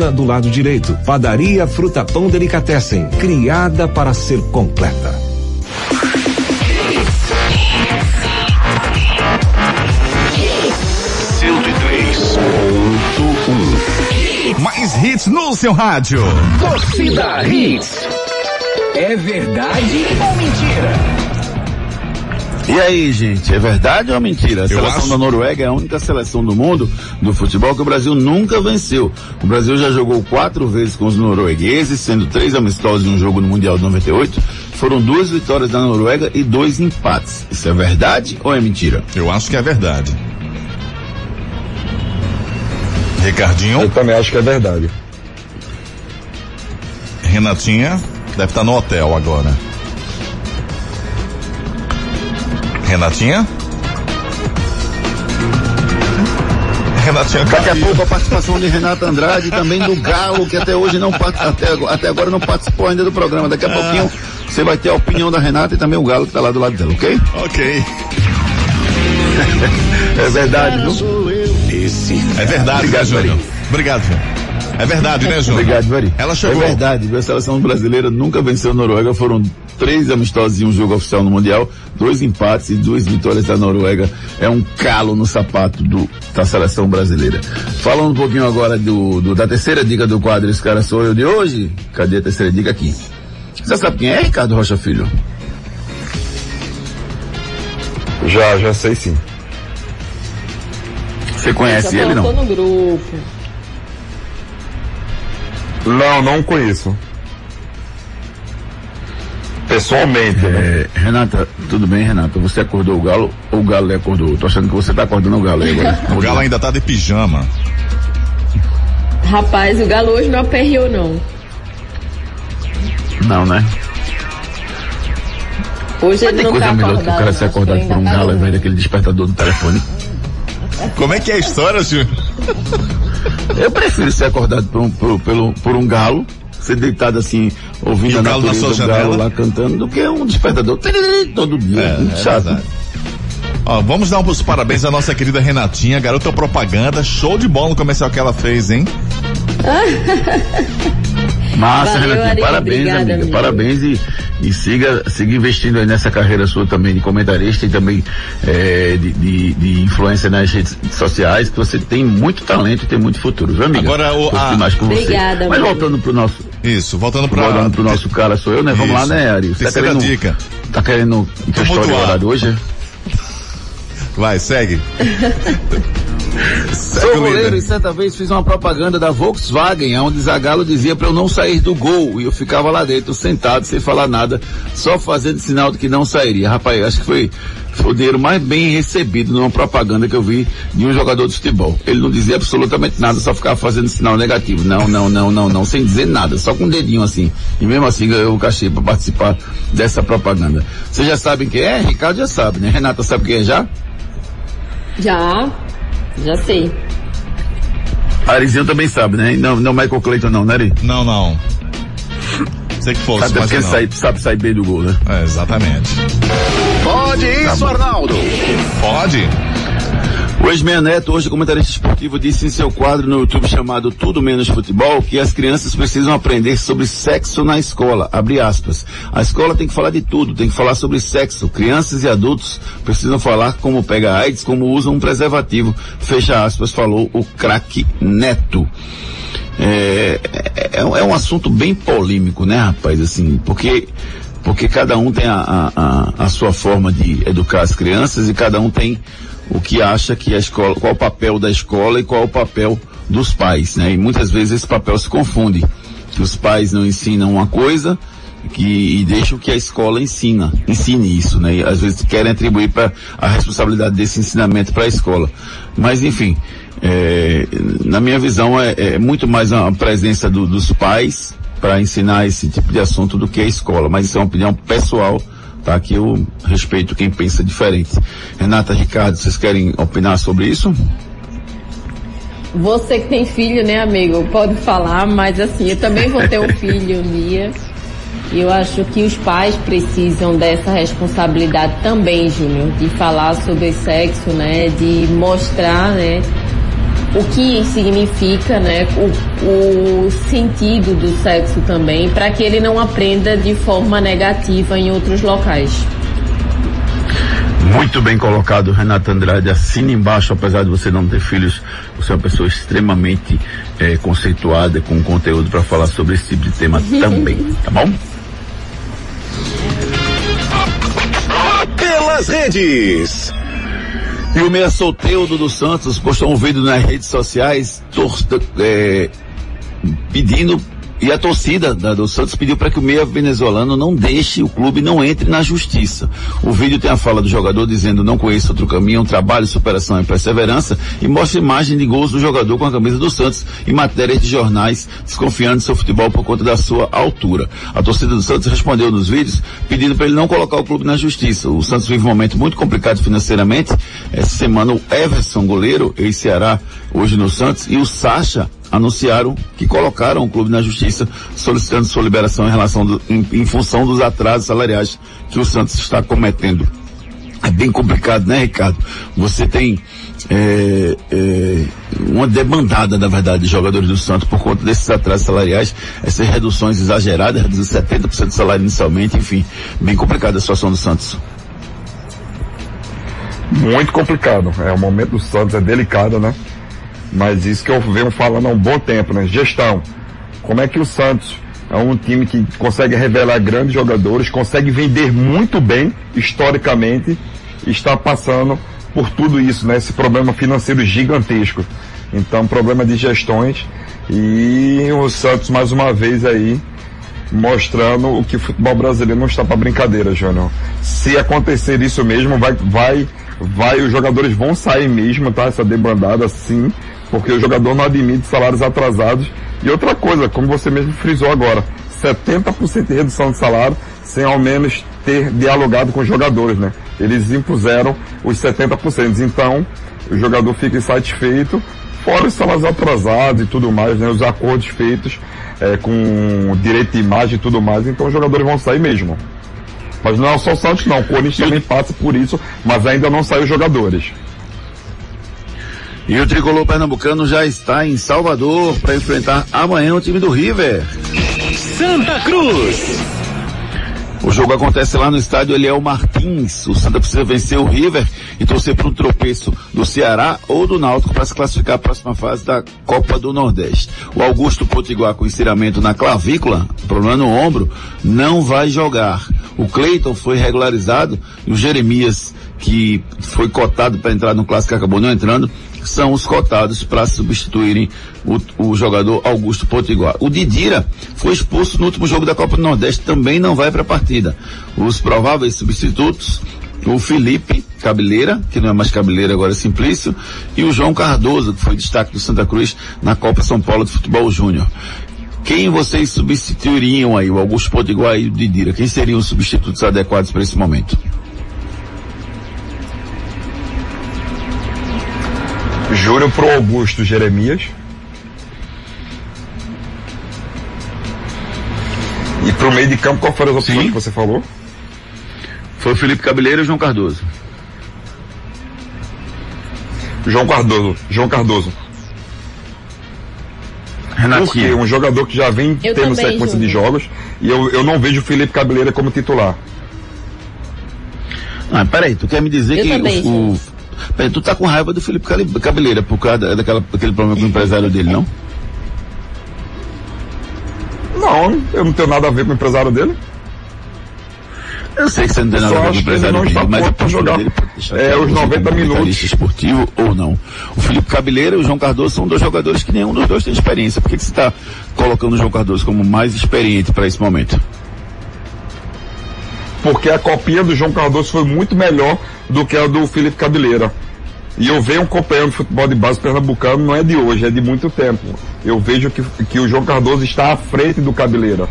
S2: do lado direito. Padaria Fruta Pão Delicatessen, criada para ser completa.
S8: Mais hits no seu rádio.
S9: Torcida Hits. É verdade ou mentira?
S5: E aí, gente, é verdade ou mentira? A seleção
S8: acho-
S5: da Noruega é a única seleção do mundo do futebol que o Brasil nunca venceu. O Brasil já jogou quatro vezes com os noruegueses, sendo três amistosos e um jogo no Mundial de 98. Foram duas vitórias da Noruega e dois empates. Isso é verdade ou é mentira?
S8: Eu acho que é verdade. Ricardinho,
S7: Eu também acho que é verdade.
S8: Renatinha, deve estar no hotel agora. Renatinha? Renatinha
S5: Daqui a pouco a participação de Renato Andrade e também do Galo, que até hoje não até, agora- até agora não participou ainda do programa. Daqui a pouquinho você vai ter a opinião da Renata e também o Galo que tá lá do lado dela, ok?
S4: Ok.
S5: é verdade, viu?
S3: Esse
S4: É verdade, Júnior? Obrigado, Júnior. É verdade, né, Júnior?
S5: Obrigado, Vari.
S4: Ela chegou.
S5: É verdade, a seleção brasileira nunca venceu a Noruega, foram três amistosos em um jogo oficial no Mundial, dois empates e duas vitórias da Noruega. É um calo no sapato do, da seleção brasileira. Falando um pouquinho agora do, do- da terceira dica do quadro Esse Cara Sou Eu de hoje, cadê a terceira dica aqui? Você sabe quem é Ricardo Rocha Filho?
S7: Já, já sei sim.
S5: Você conhece ele não?
S6: no grupo.
S7: Não, não conheço. Pessoalmente, né?
S5: É, Renata, tudo bem, Renata? Você acordou o galo ou o galo acordou? Tô achando que você tá acordando o galo aí agora.
S4: O Galo ainda tá de pijama.
S6: Rapaz, o Galo hoje não aperreou, não.
S5: Não, né?
S6: Hoje
S5: Mas
S6: ele
S5: tem
S6: não
S5: coisa
S6: tá
S5: melhor que o
S6: acordado.
S5: cara ser acordado por um
S6: tá
S5: galo ao invés daquele despertador do telefone.
S4: Como é que é a história, Júnior?
S5: Eu prefiro ser acordado por um, por, pelo, por um galo, ser deitado assim, ouvindo
S4: E
S5: a
S4: galo na
S5: natureza,
S4: sua
S5: o galo lá cantando, do que um despertador todo dia.
S4: É,
S5: muito
S4: é
S5: chato.
S4: verdade. Ó, vamos dar uns parabéns à nossa querida Renatinha, garota propaganda, show de bola no comercial que ela fez, hein?
S5: Massa,
S6: Valeu,
S5: Renatinho.
S6: Ari,
S5: Parabéns,
S6: obrigada,
S5: amiga.
S6: amigo.
S5: Parabéns e, e siga, siga investindo aí nessa carreira sua também de comentarista e também eh, de, de, de influência nas redes sociais, que você tem muito talento e tem muito futuro, viu, amiga?
S4: Agora, o- a-
S5: mais você.
S6: Obrigada,
S5: Mas
S6: amigo.
S5: voltando pro nosso,
S4: Isso, voltando
S5: voltando pro nosso cara sou eu, né? Vamos lá,
S4: Isso.
S5: né, Ari? Você
S4: Terceira
S5: querendo,
S4: dica.
S5: Tá querendo que a história
S4: Tumultuar.
S5: horário hoje?
S4: Vai, segue.
S5: Sou
S4: o
S5: goleiro e certa vez fiz uma propaganda da Volkswagen, onde Zagalo dizia para eu não sair do gol. E eu ficava lá dentro, sentado, sem falar nada, só fazendo sinal de que não sairia. Rapaz, acho que foi, foi o dinheiro mais bem recebido numa propaganda que eu vi de um jogador de futebol. Ele não dizia absolutamente nada, só ficava fazendo sinal negativo. Não, não, não, não, não, sem dizer nada, só com o dedinho assim. E mesmo assim ganhou o cachê para participar dessa propaganda. Vocês já sabem quem é? Ricardo já sabe, né? Renata sabe quem é já?
S6: Já, já sei.
S5: Arizinho também sabe, né? Não, não Michael Clayton não, né, Ari?
S4: Não, não. Sei que fosse,
S5: Até
S4: mas
S5: porque
S4: não.
S5: sai, sabe sair bem do gol, né?
S4: É, exatamente.
S3: Pode isso, Arnaldo.
S4: Pode?
S5: O ex-meia Neto, hoje comentarista esportivo, disse em seu quadro no YouTube chamado Tudo Menos Futebol que as crianças precisam aprender sobre sexo na escola. Abre aspas. A escola tem que falar de tudo, tem que falar sobre sexo. Crianças e adultos precisam falar como pega AIDS, como usam um preservativo. Fecha aspas, falou o craque Neto. É, é, é um- é um assunto bem polêmico, né, rapaz, assim, porque porque cada um tem a, a, a sua forma de educar as crianças e cada um tem o que acha que a escola, qual o papel da escola e qual o papel dos pais, né? E muitas vezes esse papel se confunde, que os pais não ensinam uma coisa que, e deixam que a escola ensina, ensine isso, né? E às vezes querem atribuir para a responsabilidade desse ensinamento para a escola. Mas enfim, é, na minha visão é, é muito mais a presença do- dos pais para ensinar esse tipo de assunto do que a escola, mas isso é uma opinião pessoal, tá? Que eu respeito quem pensa diferente. Renata, Ricardo, vocês querem opinar sobre isso?
S6: Você que tem filho, né, amigo? Pode falar, mas assim, eu também vou ter um filho um dia. E eu acho que os pais precisam dessa responsabilidade também, Júnior, de falar sobre sexo, né? De mostrar, né? O que significa, né? O, o sentido do sexo também, para que ele não aprenda de forma negativa em outros locais.
S5: Muito bem colocado, Renata Andrade. Assina embaixo, apesar de você não ter filhos, você é uma pessoa extremamente eh, conceituada, com conteúdo para falar sobre esse tipo de tema também, tá bom?
S3: Pelas redes.
S5: E o meia solteiro dos Santos postou um vídeo nas redes sociais tor- eh, pedindo e a torcida da, do Santos pediu para que o meia venezuelano não deixe o clube, não entre na justiça. O vídeo tem a fala do jogador dizendo não conheço outro caminho, um trabalho, superação e perseverança e mostra imagem de gols do jogador com a camisa do Santos e matérias de jornais desconfiando de seu futebol por conta da sua altura. A torcida do Santos respondeu nos vídeos pedindo para ele não colocar o clube na justiça. O Santos vive um momento muito complicado financeiramente. Essa semana o Everson, goleiro, ex-Ceará, hoje no Santos, e o Sacha, anunciaram que colocaram o clube na justiça solicitando sua liberação em relação do, em, em função dos atrasos salariais que o Santos está cometendo. É bem complicado, né, Ricardo? Você tem é, é, uma demandada, na verdade, de jogadores do Santos por conta desses atrasos salariais, essas reduções exageradas, reduzir 70% do salário inicialmente, enfim, bem complicada a situação do Santos.
S7: Muito complicado. É, o momento do Santos é delicado, né? Mas isso que eu venho falando há um bom tempo, né? Gestão. Como é que o Santos é um time que consegue revelar grandes jogadores, consegue vender muito bem, historicamente, está passando por tudo isso, né? Esse problema financeiro gigantesco. Então, problema de gestões e o Santos mais uma vez aí mostrando o que o futebol brasileiro não está para brincadeira, Júnior. Se acontecer isso mesmo, vai, vai, vai, os jogadores vão sair mesmo, tá? Essa debandada, sim, porque o jogador não admite salários atrasados. E outra coisa, como você mesmo frisou agora, 70% de redução de salário sem ao menos ter dialogado com os jogadores, né? Eles impuseram os 70%. Então, o jogador fica insatisfeito, fora os salários atrasados e tudo mais, né? Os acordos feitos é, com direito de imagem e tudo mais, então os jogadores vão sair mesmo. Mas não é só o Santos não, o Corinthians também passa por isso, mas ainda não saiu os jogadores.
S5: E o tricolor pernambucano já está em Salvador para enfrentar amanhã o time do River.
S3: Santa Cruz.
S5: O jogo acontece lá no estádio Eliel Martins. O Santa precisa vencer o River e torcer para um tropeço do Ceará ou do Náutico para se classificar à próxima fase da Copa do Nordeste. O Augusto Potiguar com estiramento na clavícula, problema no ombro, não vai jogar. O Cleiton foi regularizado e o Jeremias, que foi cotado para entrar no clássico, acabou não entrando, são os cotados para substituírem o, o, jogador Augusto Potiguar. O Didira foi expulso no último jogo da Copa do Nordeste, também não vai para a partida. Os prováveis substitutos, o Felipe Cabeleira, que não é mais Cabeleira, agora é Simplício, e o João Cardoso, que foi destaque do Santa Cruz na Copa São Paulo de Futebol Júnior. Quem vocês substituiriam aí, o Augusto Potiguar e o Didira? Quem seriam os substitutos adequados para esse momento?
S7: Júlio pro Augusto Jeremias. E pro meio de campo, qual foram as opções Sim. que você falou?
S5: Foi o Felipe Cabeleiro e o João Cardoso.
S7: João Cardoso. João Cardoso. Renatinho. Porque um jogador que já vem eu tendo sequência de jogos e eu, eu não vejo o Felipe Cabeleira como titular.
S5: Ah, peraí, tu quer me dizer eu que o, o, Peraí, tu tá com raiva do Felipe Cabeleira por causa daquela, daquele problema com o empresário dele, não?
S7: Não, eu não tenho nada a ver com o empresário dele.
S5: Eu sei que você não tem nada a ver com o empresário dele, mas a
S7: jogar dele é, os 90 minutos.
S5: esportivo ou não. O Felipe Cabeleira e o João Cardoso são dois jogadores que nenhum dos dois tem experiência. Por que, que você está colocando o João Cardoso como mais experiente para esse momento?
S7: Porque a copinha do João Cardoso foi muito melhor do que a do Felipe Cabeleira. E eu venho acompanhando futebol de base pernambucano, não é de hoje, é de muito tempo. Eu vejo que, que o João Cardoso está à frente do Cabeleira.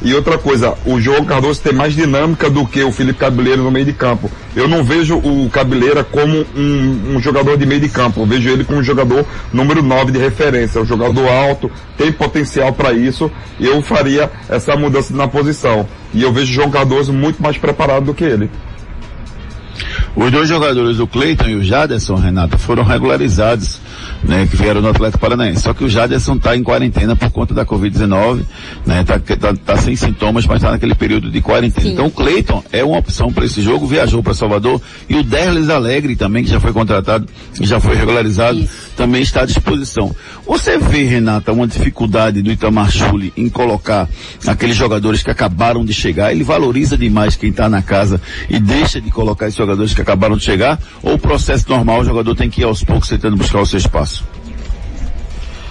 S7: E outra coisa, o João Cardoso tem mais dinâmica do que o Felipe Cabeleira no meio de campo. Eu não vejo o Cabeleira como um, um jogador de meio de campo. Eu vejo ele como um jogador número 9 de referência. Um jogador alto, tem potencial para isso. Eu faria essa mudança na posição. E eu vejo o João Cardoso muito mais preparado do que ele.
S5: Os dois jogadores, o Cleiton e o Jaderson, Renato, foram regularizados, né, que vieram do Atlético Paranaense. Só que o Jaderson está em quarentena por conta da Covid-19, né, tá, tá, tá, sem sintomas, mas está naquele período de quarentena. Sim. Então o Cleiton é uma opção para esse jogo, viajou para Salvador, e o Derlis Alegre também, que já foi contratado, já foi regularizado, Isso. também está à disposição. Você vê, Renata, uma dificuldade do Itamar Chuli em colocar aqueles jogadores que acabaram de chegar, ele valoriza demais quem está na casa e deixa de colocar esses jogadores que acabaram de chegar, ou o processo normal, o jogador tem que ir aos poucos tentando buscar o seu espaço?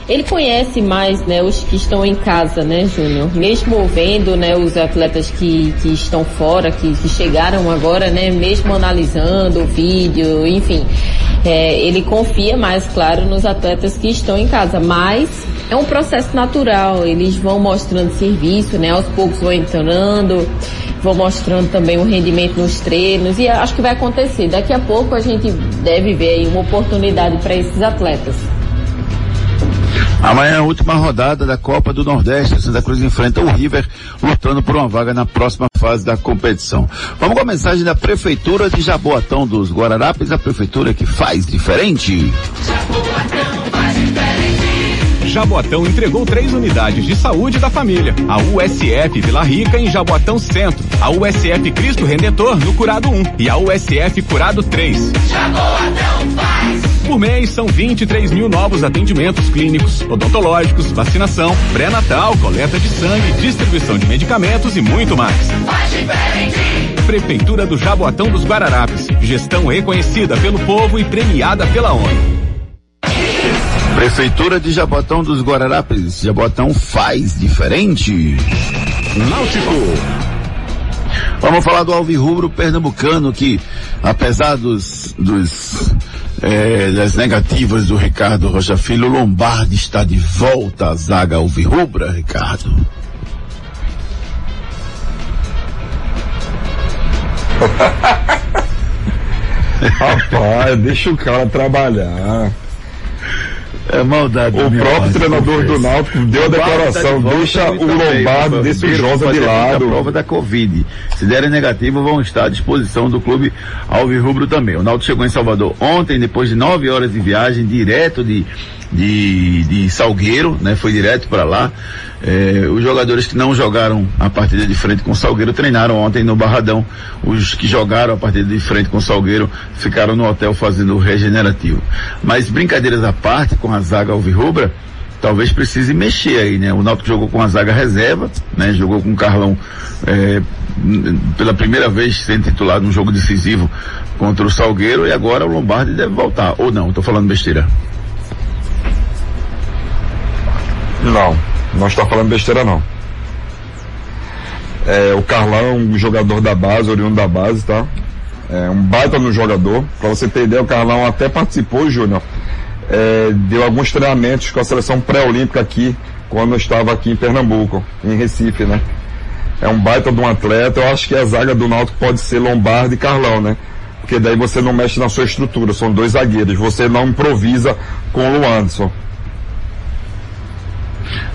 S6: Ele conhece mais, né, os que estão em casa, né, Júnior? Mesmo vendo, né, os atletas que, que estão fora, que, que chegaram agora, né, mesmo analisando o vídeo, enfim, é, ele confia mais, claro, nos atletas que estão em casa, mas é um processo natural, eles vão mostrando serviço, né, aos poucos vão entrando, vão mostrando também o rendimento nos treinos e acho que vai acontecer. Daqui a pouco a gente deve ver aí uma oportunidade para esses atletas.
S5: Amanhã é a última rodada da Copa do Nordeste. Santa Cruz enfrenta o River, lutando por uma vaga na próxima fase da competição. Vamos com a mensagem da Prefeitura de Jaboatão dos Guararapes, a prefeitura que faz diferente.
S11: Jaboatão entregou três unidades de saúde da família. A USF Vila Rica em Jaboatão Centro, a USF Cristo Redentor no Curado 1 e a USF Curado 3. Jaboatão faz! Por mês são 23 mil novos atendimentos clínicos, odontológicos, vacinação, pré-natal, coleta de sangue, distribuição de medicamentos e muito mais. Faz diferente! Prefeitura do Jaboatão dos Guararapes. Gestão reconhecida pelo povo e premiada pela ONU.
S5: Prefeitura de Jabotão dos Guararapes. Jabotão faz diferente. Náutico. Vamos falar do Alvirrubro Pernambucano que, apesar dos, dos é, das negativas do Ricardo Rocha Filho, Lombardi está de volta à zaga Alvirrubra, Ricardo.
S7: Rapaz, deixa o cara trabalhar.
S5: É maldade.
S7: O próprio treinador do Náutico deu a declaração, tá deixa o Lombardo desse Josa de lado.
S5: A prova da Covid. Se derem negativo, vão estar à disposição do clube Alvirrubro também. O Náutico chegou em Salvador ontem, depois de nove horas de viagem, direto de, de, de Salgueiro, né? Foi direto para lá. É, os jogadores que não jogaram a partida de frente com o Salgueiro treinaram ontem no Barradão. Os que jogaram a partida de frente com o Salgueiro ficaram no hotel fazendo o regenerativo. Mas brincadeiras à parte, com a zaga alvirrubra, talvez precise mexer aí, né? O Náutico jogou com a zaga reserva, né? Jogou com o Carlão é, pela primeira vez sendo titulado num jogo decisivo contra o Salgueiro e agora o Lombardi deve voltar. Ou não, estou falando besteira.
S7: Não. Não está falando besteira não. É, o Carlão, um jogador da base, oriundo da base, tá? É um baita no jogador. Para você ter ideia, o Carlão até participou, Júnior. É, deu alguns treinamentos com a seleção pré-olímpica aqui, quando eu estava aqui em Pernambuco, em Recife, né? É um baita de um atleta. Eu acho que a zaga do Náutico pode ser Lombardo e Carlão, né? Porque daí você não mexe na sua estrutura, são dois zagueiros. Você não improvisa com o Luanderson.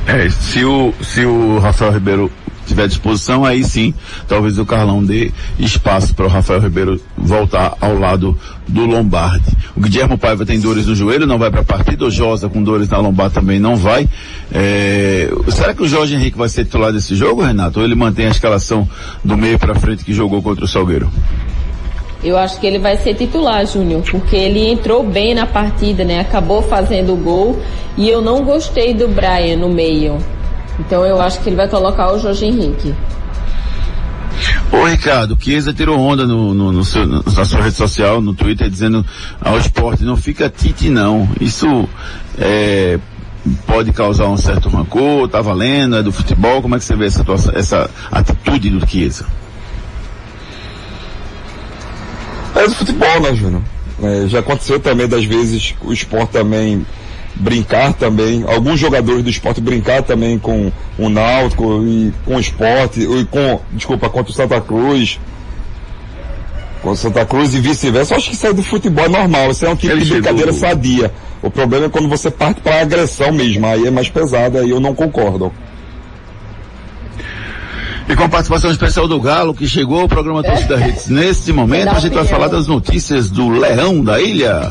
S5: É, se o, se o Rafael Ribeiro tiver disposição, aí sim, talvez o Carlão dê espaço para o Rafael Ribeiro voltar ao lado do Lombardi. O Guilherme Paiva tem dores no joelho, não vai para a partida. O Josa com dores na lombar também não vai. É, será que o Jorge Henrique vai ser titular desse jogo, Renato? Ou ele mantém a escalação do meio para frente que jogou contra o Salgueiro?
S6: Eu acho que ele vai ser titular, Júnior, porque ele entrou bem na partida, né? Acabou fazendo o gol e eu não gostei do Brian no meio. Então eu acho que ele vai colocar o Jorge Henrique.
S5: Ô Ricardo, Chiesa tirou onda no, no, no seu, na sua rede social, no Twitter, dizendo ao esporte, não fica tite não. Isso é, pode causar um certo rancor, tá valendo, é do futebol, como é que você vê essa, essa atitude do Chiesa?
S7: É do futebol, né, Júnior? É, já aconteceu também das vezes o esporte também brincar também, alguns jogadores do esporte brincar também com o Náutico e com o esporte, e com, desculpa, contra o Santa Cruz. Com o Santa Cruz e vice-versa. Acho que isso é do futebol normal, isso é um tipo Ele de brincadeira chegou. sadia. O problema é quando você parte para agressão mesmo, aí é mais pesado, aí eu não concordo.
S5: E com a participação especial do Galo, que chegou ao programa Torcida Hits. Neste momento, a gente vai falar das notícias do Leão da Ilha.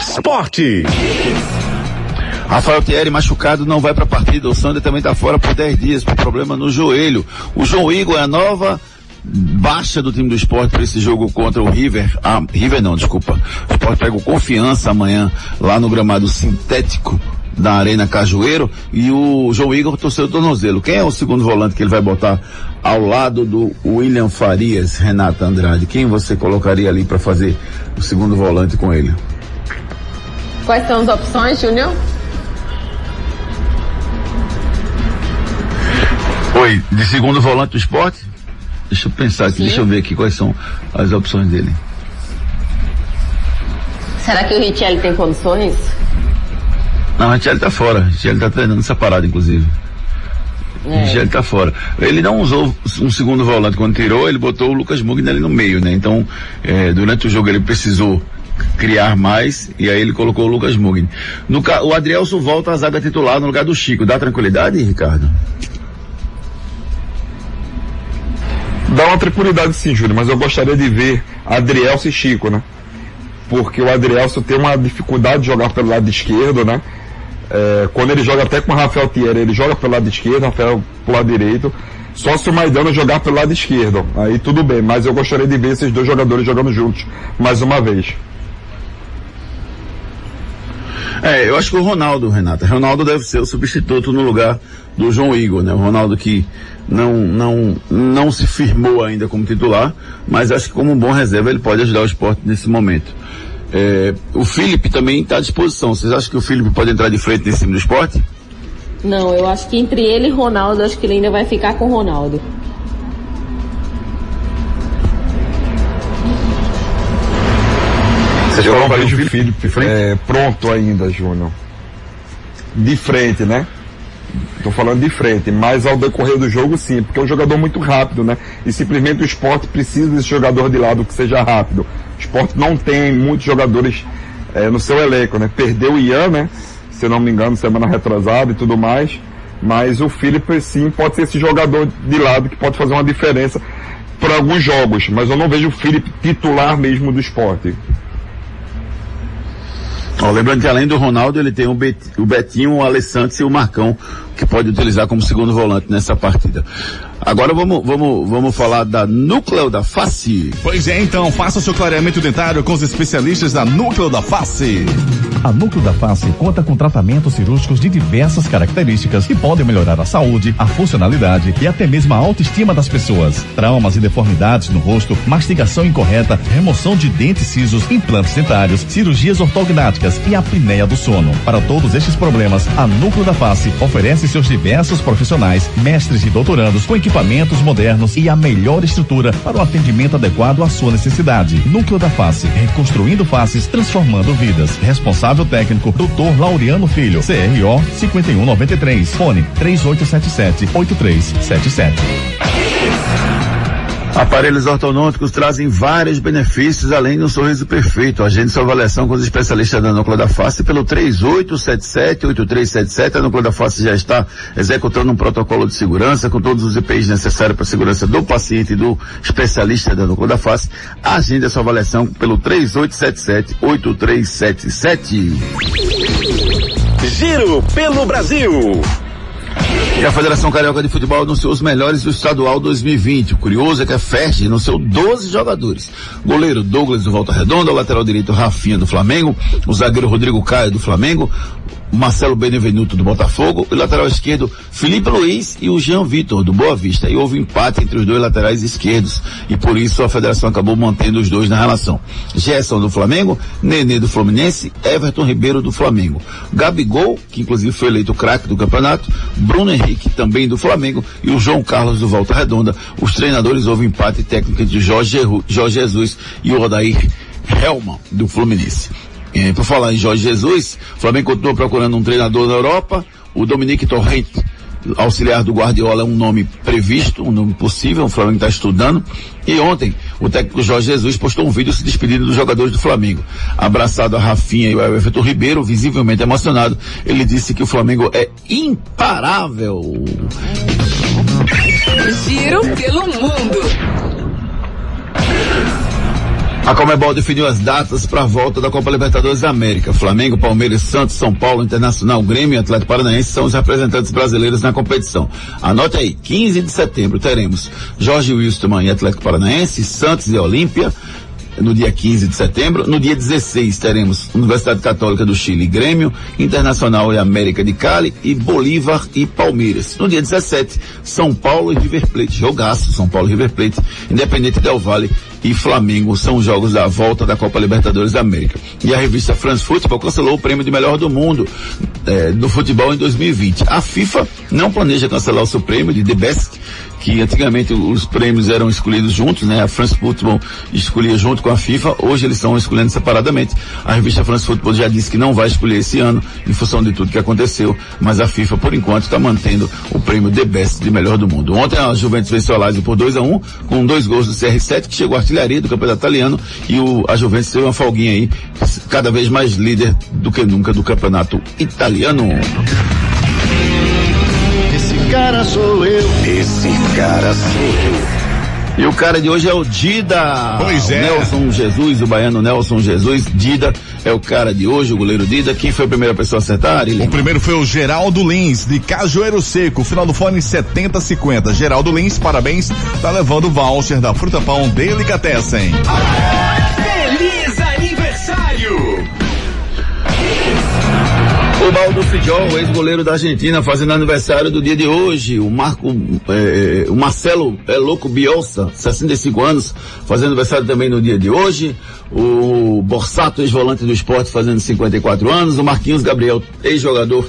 S2: Esporte.
S5: Rafael Thierry machucado não vai para a partida. O Sander também está fora por 10 dias por problema no joelho. O João Igor é a nova baixa do time do esporte para esse jogo contra o River. Ah, River não, desculpa. O esporte pega o confiança amanhã lá no gramado sintético da Arena Cajueiro e o João Igor torceu o tornozelo. Quem é o segundo volante que ele vai botar ao lado do William Farias, Renata Andrade? Quem você colocaria ali para fazer o segundo volante com ele?
S6: Quais são as opções, Júnior?
S5: Oi, de segundo volante do esporte? Deixa eu pensar aqui, Sim. deixa eu ver aqui quais são as opções dele.
S6: Será que o Richelli tem condições?
S5: Não, o Richelli tá fora. O Richelli tá treinando separado, inclusive. É. O Richelli tá fora. Ele não usou um segundo volante quando tirou, ele botou o Lucas Mugni ali no meio, né? Então, é, durante o jogo ele precisou criar mais, e aí ele colocou o Lucas Mugni. No, o Adrielson volta à zaga titular no lugar do Chico. Dá tranquilidade, Ricardo?
S7: Dá uma tranquilidade sim, Júlio, mas eu gostaria de ver Adrielson e Chico, né? Porque o Adrielson tem uma dificuldade de jogar pelo lado esquerdo, né? É, quando ele joga até com o Rafael Thierry, ele joga pelo lado esquerdo, Rafael pelo lado direito. Só se o Maidana jogar pelo lado esquerdo. Aí tudo bem, mas eu gostaria de ver esses dois jogadores jogando juntos mais uma vez.
S5: É, eu acho que o Ronaldo, Renata, Ronaldo deve ser o substituto no lugar do João Igor, né? O Ronaldo que não, não, não se firmou ainda como titular, mas acho que como um bom reserva ele pode ajudar o esporte nesse momento. É, o Felipe também está à disposição. Vocês acham que o Felipe pode entrar de frente nesse time do esporte?
S6: Não, eu acho que entre ele e Ronaldo, acho que ele ainda vai ficar com o Ronaldo.
S7: Eu não vejo o Felipe é, pronto ainda, Júnior. De frente, né? Estou falando de frente, mas ao decorrer do jogo sim, porque é um jogador muito rápido, né? E simplesmente o esporte precisa desse jogador de lado que seja rápido. Esporte não tem muitos jogadores é, no seu elenco, né? Perdeu o Ian, né? Se não me engano, semana retrasada e tudo mais. Mas o Felipe sim pode ser esse jogador de lado que pode fazer uma diferença para alguns jogos, mas eu não vejo o Felipe titular mesmo do esporte.
S5: Ó, lembrando que além do Ronaldo, ele tem o, Betinho, o Alessandro e o Marcão, que pode utilizar como segundo volante nessa partida. Agora vamos, vamos, vamos falar da Núcleo da Face.
S4: Pois é, então, faça o seu clareamento dentário com os especialistas da Núcleo da Face.
S12: A Núcleo da Face conta com tratamentos cirúrgicos de diversas características que podem melhorar a saúde, a funcionalidade e até mesmo a autoestima das pessoas. Traumas e deformidades no rosto, mastigação incorreta, remoção de dentes cisos, implantes dentários, cirurgias ortognáticas e apneia do sono. Para todos estes problemas, a Núcleo da Face oferece seus diversos profissionais, mestres e doutorandos com equipamentos modernos e a melhor estrutura para o atendimento adequado à sua necessidade. Núcleo da Face, reconstruindo faces, transformando vidas. Responsável técnico, Dr. Laureano Filho, CRO 5193, fone 3877 8377.
S5: Aparelhos ortodônticos trazem vários benefícios além do sorriso perfeito. Agende sua avaliação com os especialistas da Núcleo da Face pelo 3877-8377. A Núcleo da Face já está executando um protocolo de segurança com todos os EPIs necessários para a segurança do paciente e do especialista da Núcleo da Face. Agende sua avaliação pelo 3877-8377.
S3: Giro pelo Brasil.
S5: E a Federação Carioca de Futebol anunciou os melhores do estadual 2020. O curioso é que a FERJ anunciou 12 jogadores. Goleiro Douglas do Volta Redonda, lateral direito Rafinha do Flamengo, o zagueiro Rodrigo Caio do Flamengo, Marcelo Benevenuto do Botafogo, o lateral esquerdo Felipe Luiz e o Jean Vitor do Boa Vista. E houve empate entre os dois laterais esquerdos e por isso a federação acabou mantendo os dois na relação. Gerson do Flamengo, Nenê do Fluminense, Everton Ribeiro do Flamengo. Gabigol, que inclusive foi eleito craque do campeonato, Bruno Henrique também do Flamengo e o João Carlos do Volta Redonda. Os treinadores houve empate técnico entre Jorge, Jorge Jesus e o Odair Helman do Fluminense. É, por falar em Jorge Jesus, o Flamengo continua procurando um treinador na Europa. O Dominique Torrent, auxiliar do Guardiola, é um nome previsto, um nome possível, o Flamengo está estudando. E ontem, o técnico Jorge Jesus postou um vídeo se despedindo dos jogadores do Flamengo. Abraçado a Rafinha e o Everton Ribeiro, visivelmente emocionado, ele disse que o Flamengo é imparável.
S1: Giro pelo mundo.
S5: A Comebol definiu as datas para a volta da Copa Libertadores da América. Flamengo, Palmeiras, Santos, São Paulo, Internacional, Grêmio e Atlético Paranaense são os representantes brasileiros na competição. Anote aí, 15 de setembro teremos Jorge Wilstermann e Atlético Paranaense, Santos e Olímpia, no dia 15 de setembro. No dia 16 teremos Universidade Católica do Chile Grêmio, Internacional e América de Cali e Bolívar e Palmeiras. No dia 17, São Paulo e River Plate. Jogaço, São Paulo e River Plate, Independente Del Vale e Flamengo são os jogos da volta da Copa Libertadores da América. E a revista France Football cancelou o prêmio de melhor do mundo é, do futebol em 2020. A FIFA não planeja cancelar o seu prêmio de The Best que antigamente os prêmios eram escolhidos juntos, né? A France Football escolhia junto com a FIFA, hoje eles estão escolhendo separadamente. A revista France Football já disse que não vai escolher esse ano, em função de tudo que aconteceu, mas a FIFA, por enquanto, está mantendo o prêmio The Best de melhor do mundo. Ontem a Juventus venceu a Lazio por 2 a 1 um, com dois gols do CR7, que chegou à artilharia do campeonato italiano, e o, a Juventus teve uma folguinha aí, cada vez mais líder do que nunca do campeonato italiano.
S3: Esse cara sou eu. Esse cara sou eu.
S5: E o cara de hoje é o Dida.
S4: Pois é.
S5: O Nelson Jesus, o baiano Nelson Jesus. Dida é o cara de hoje, o goleiro Dida. Quem foi a primeira pessoa a acertar? Ele...
S4: O primeiro foi o Geraldo Lins, de Cajueiro Seco. Final do fone 7050. Geraldo Lins, parabéns. Tá levando o voucher da Fruta Pão Delicatessen.
S9: Feliz
S5: O Baldo Fidjol, ex-goleiro da Argentina, fazendo aniversário do dia de hoje. O Marco, eh, o Marcelo é louco Bielsa, 65 anos, fazendo aniversário também no dia de hoje. O Borsato, ex-volante do esporte, fazendo 54 anos. O Marquinhos Gabriel, ex-jogador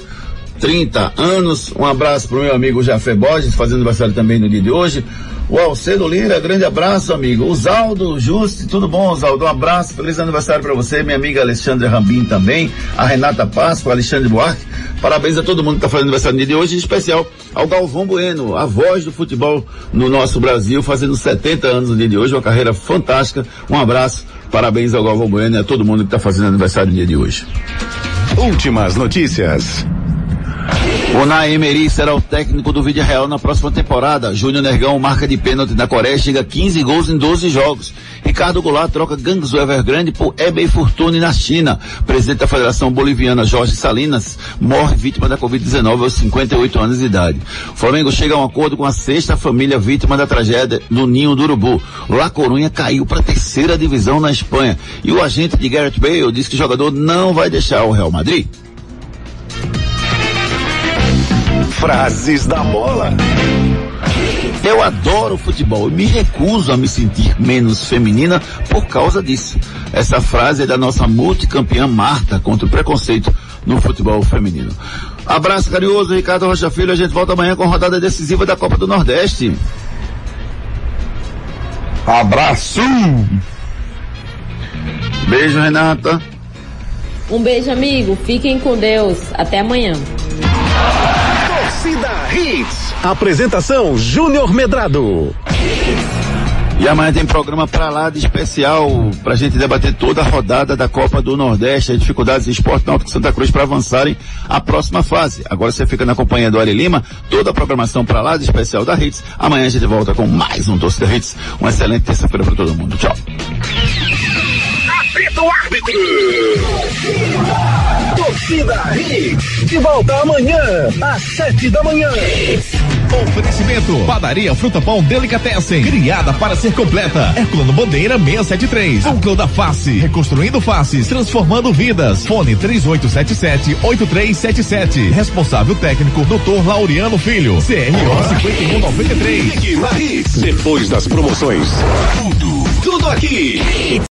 S5: 30 anos. Um abraço para o meu amigo Jafé Borges, fazendo aniversário também no dia de hoje. O Alcedo Lira, grande abraço, amigo. O Zaldo Juste, tudo bom, Zaldo? Um abraço, feliz aniversário para você, minha amiga Alexandre Rambim também, a Renata Páscoa, Alexandre Buarque. Parabéns a todo mundo que está fazendo aniversário no dia de hoje, em especial ao Galvão Bueno, a voz do futebol no nosso Brasil, fazendo 70 anos no dia de hoje, uma carreira fantástica. Um abraço, parabéns ao Galvão Bueno e a todo mundo que está fazendo aniversário no dia de hoje.
S9: Últimas notícias.
S5: O Naemeri será o técnico do Vídeo Real na próxima temporada. Júnior Nergão marca de pênalti na Coreia, chega a 15 gols em 12 jogos. Ricardo Goulart troca Gangs Evergrande por Ebay Fortune na China. Presidente da Federação Boliviana, Jorge Salinas, morre vítima da Covid-19 aos 58 anos de idade. O Flamengo chega a um acordo com a sexta família vítima da tragédia no Ninho do Urubu. La Corunha caiu para a terceira divisão na Espanha. E o agente de Gareth Bale diz que o jogador não vai deixar o Real Madrid.
S9: Frases da bola.
S5: Eu adoro futebol e me recuso a me sentir menos feminina por causa disso. Essa frase é da nossa multicampeã Marta contra o preconceito no futebol feminino. Abraço carinhoso, Ricardo Rocha Filho. A gente volta amanhã com a rodada decisiva da Copa do Nordeste.
S7: Abraço!
S5: Beijo, Renata.
S6: Um beijo, amigo. Fiquem com Deus. Até amanhã.
S9: Torcida Hits. Apresentação Júnior Medrado.
S5: E amanhã tem programa pra lá de especial pra gente debater toda a rodada da Copa do Nordeste, as dificuldades do esporte náutico Santa Cruz para avançarem à próxima fase. Agora você fica na companhia do Ari Lima, toda a programação pra lá de especial da Hits. Amanhã a gente volta com mais um Torcida Hits. Uma excelente terça-feira pra todo mundo. Tchau.
S9: Apita o árbitro. Torcida Hits. De volta amanhã, às sete da manhã.
S12: Oferecimento. Padaria Fruta Pão Delicatessen. Criada para ser completa. Herculano Bandeira 673. Núcleo da Face. Reconstruindo faces. Transformando vidas. Fone 3877-8377. Responsável técnico Dr. Laureano Filho. CRO 5193.
S9: Ligue na Hits. Depois das promoções. Tudo, tudo aqui.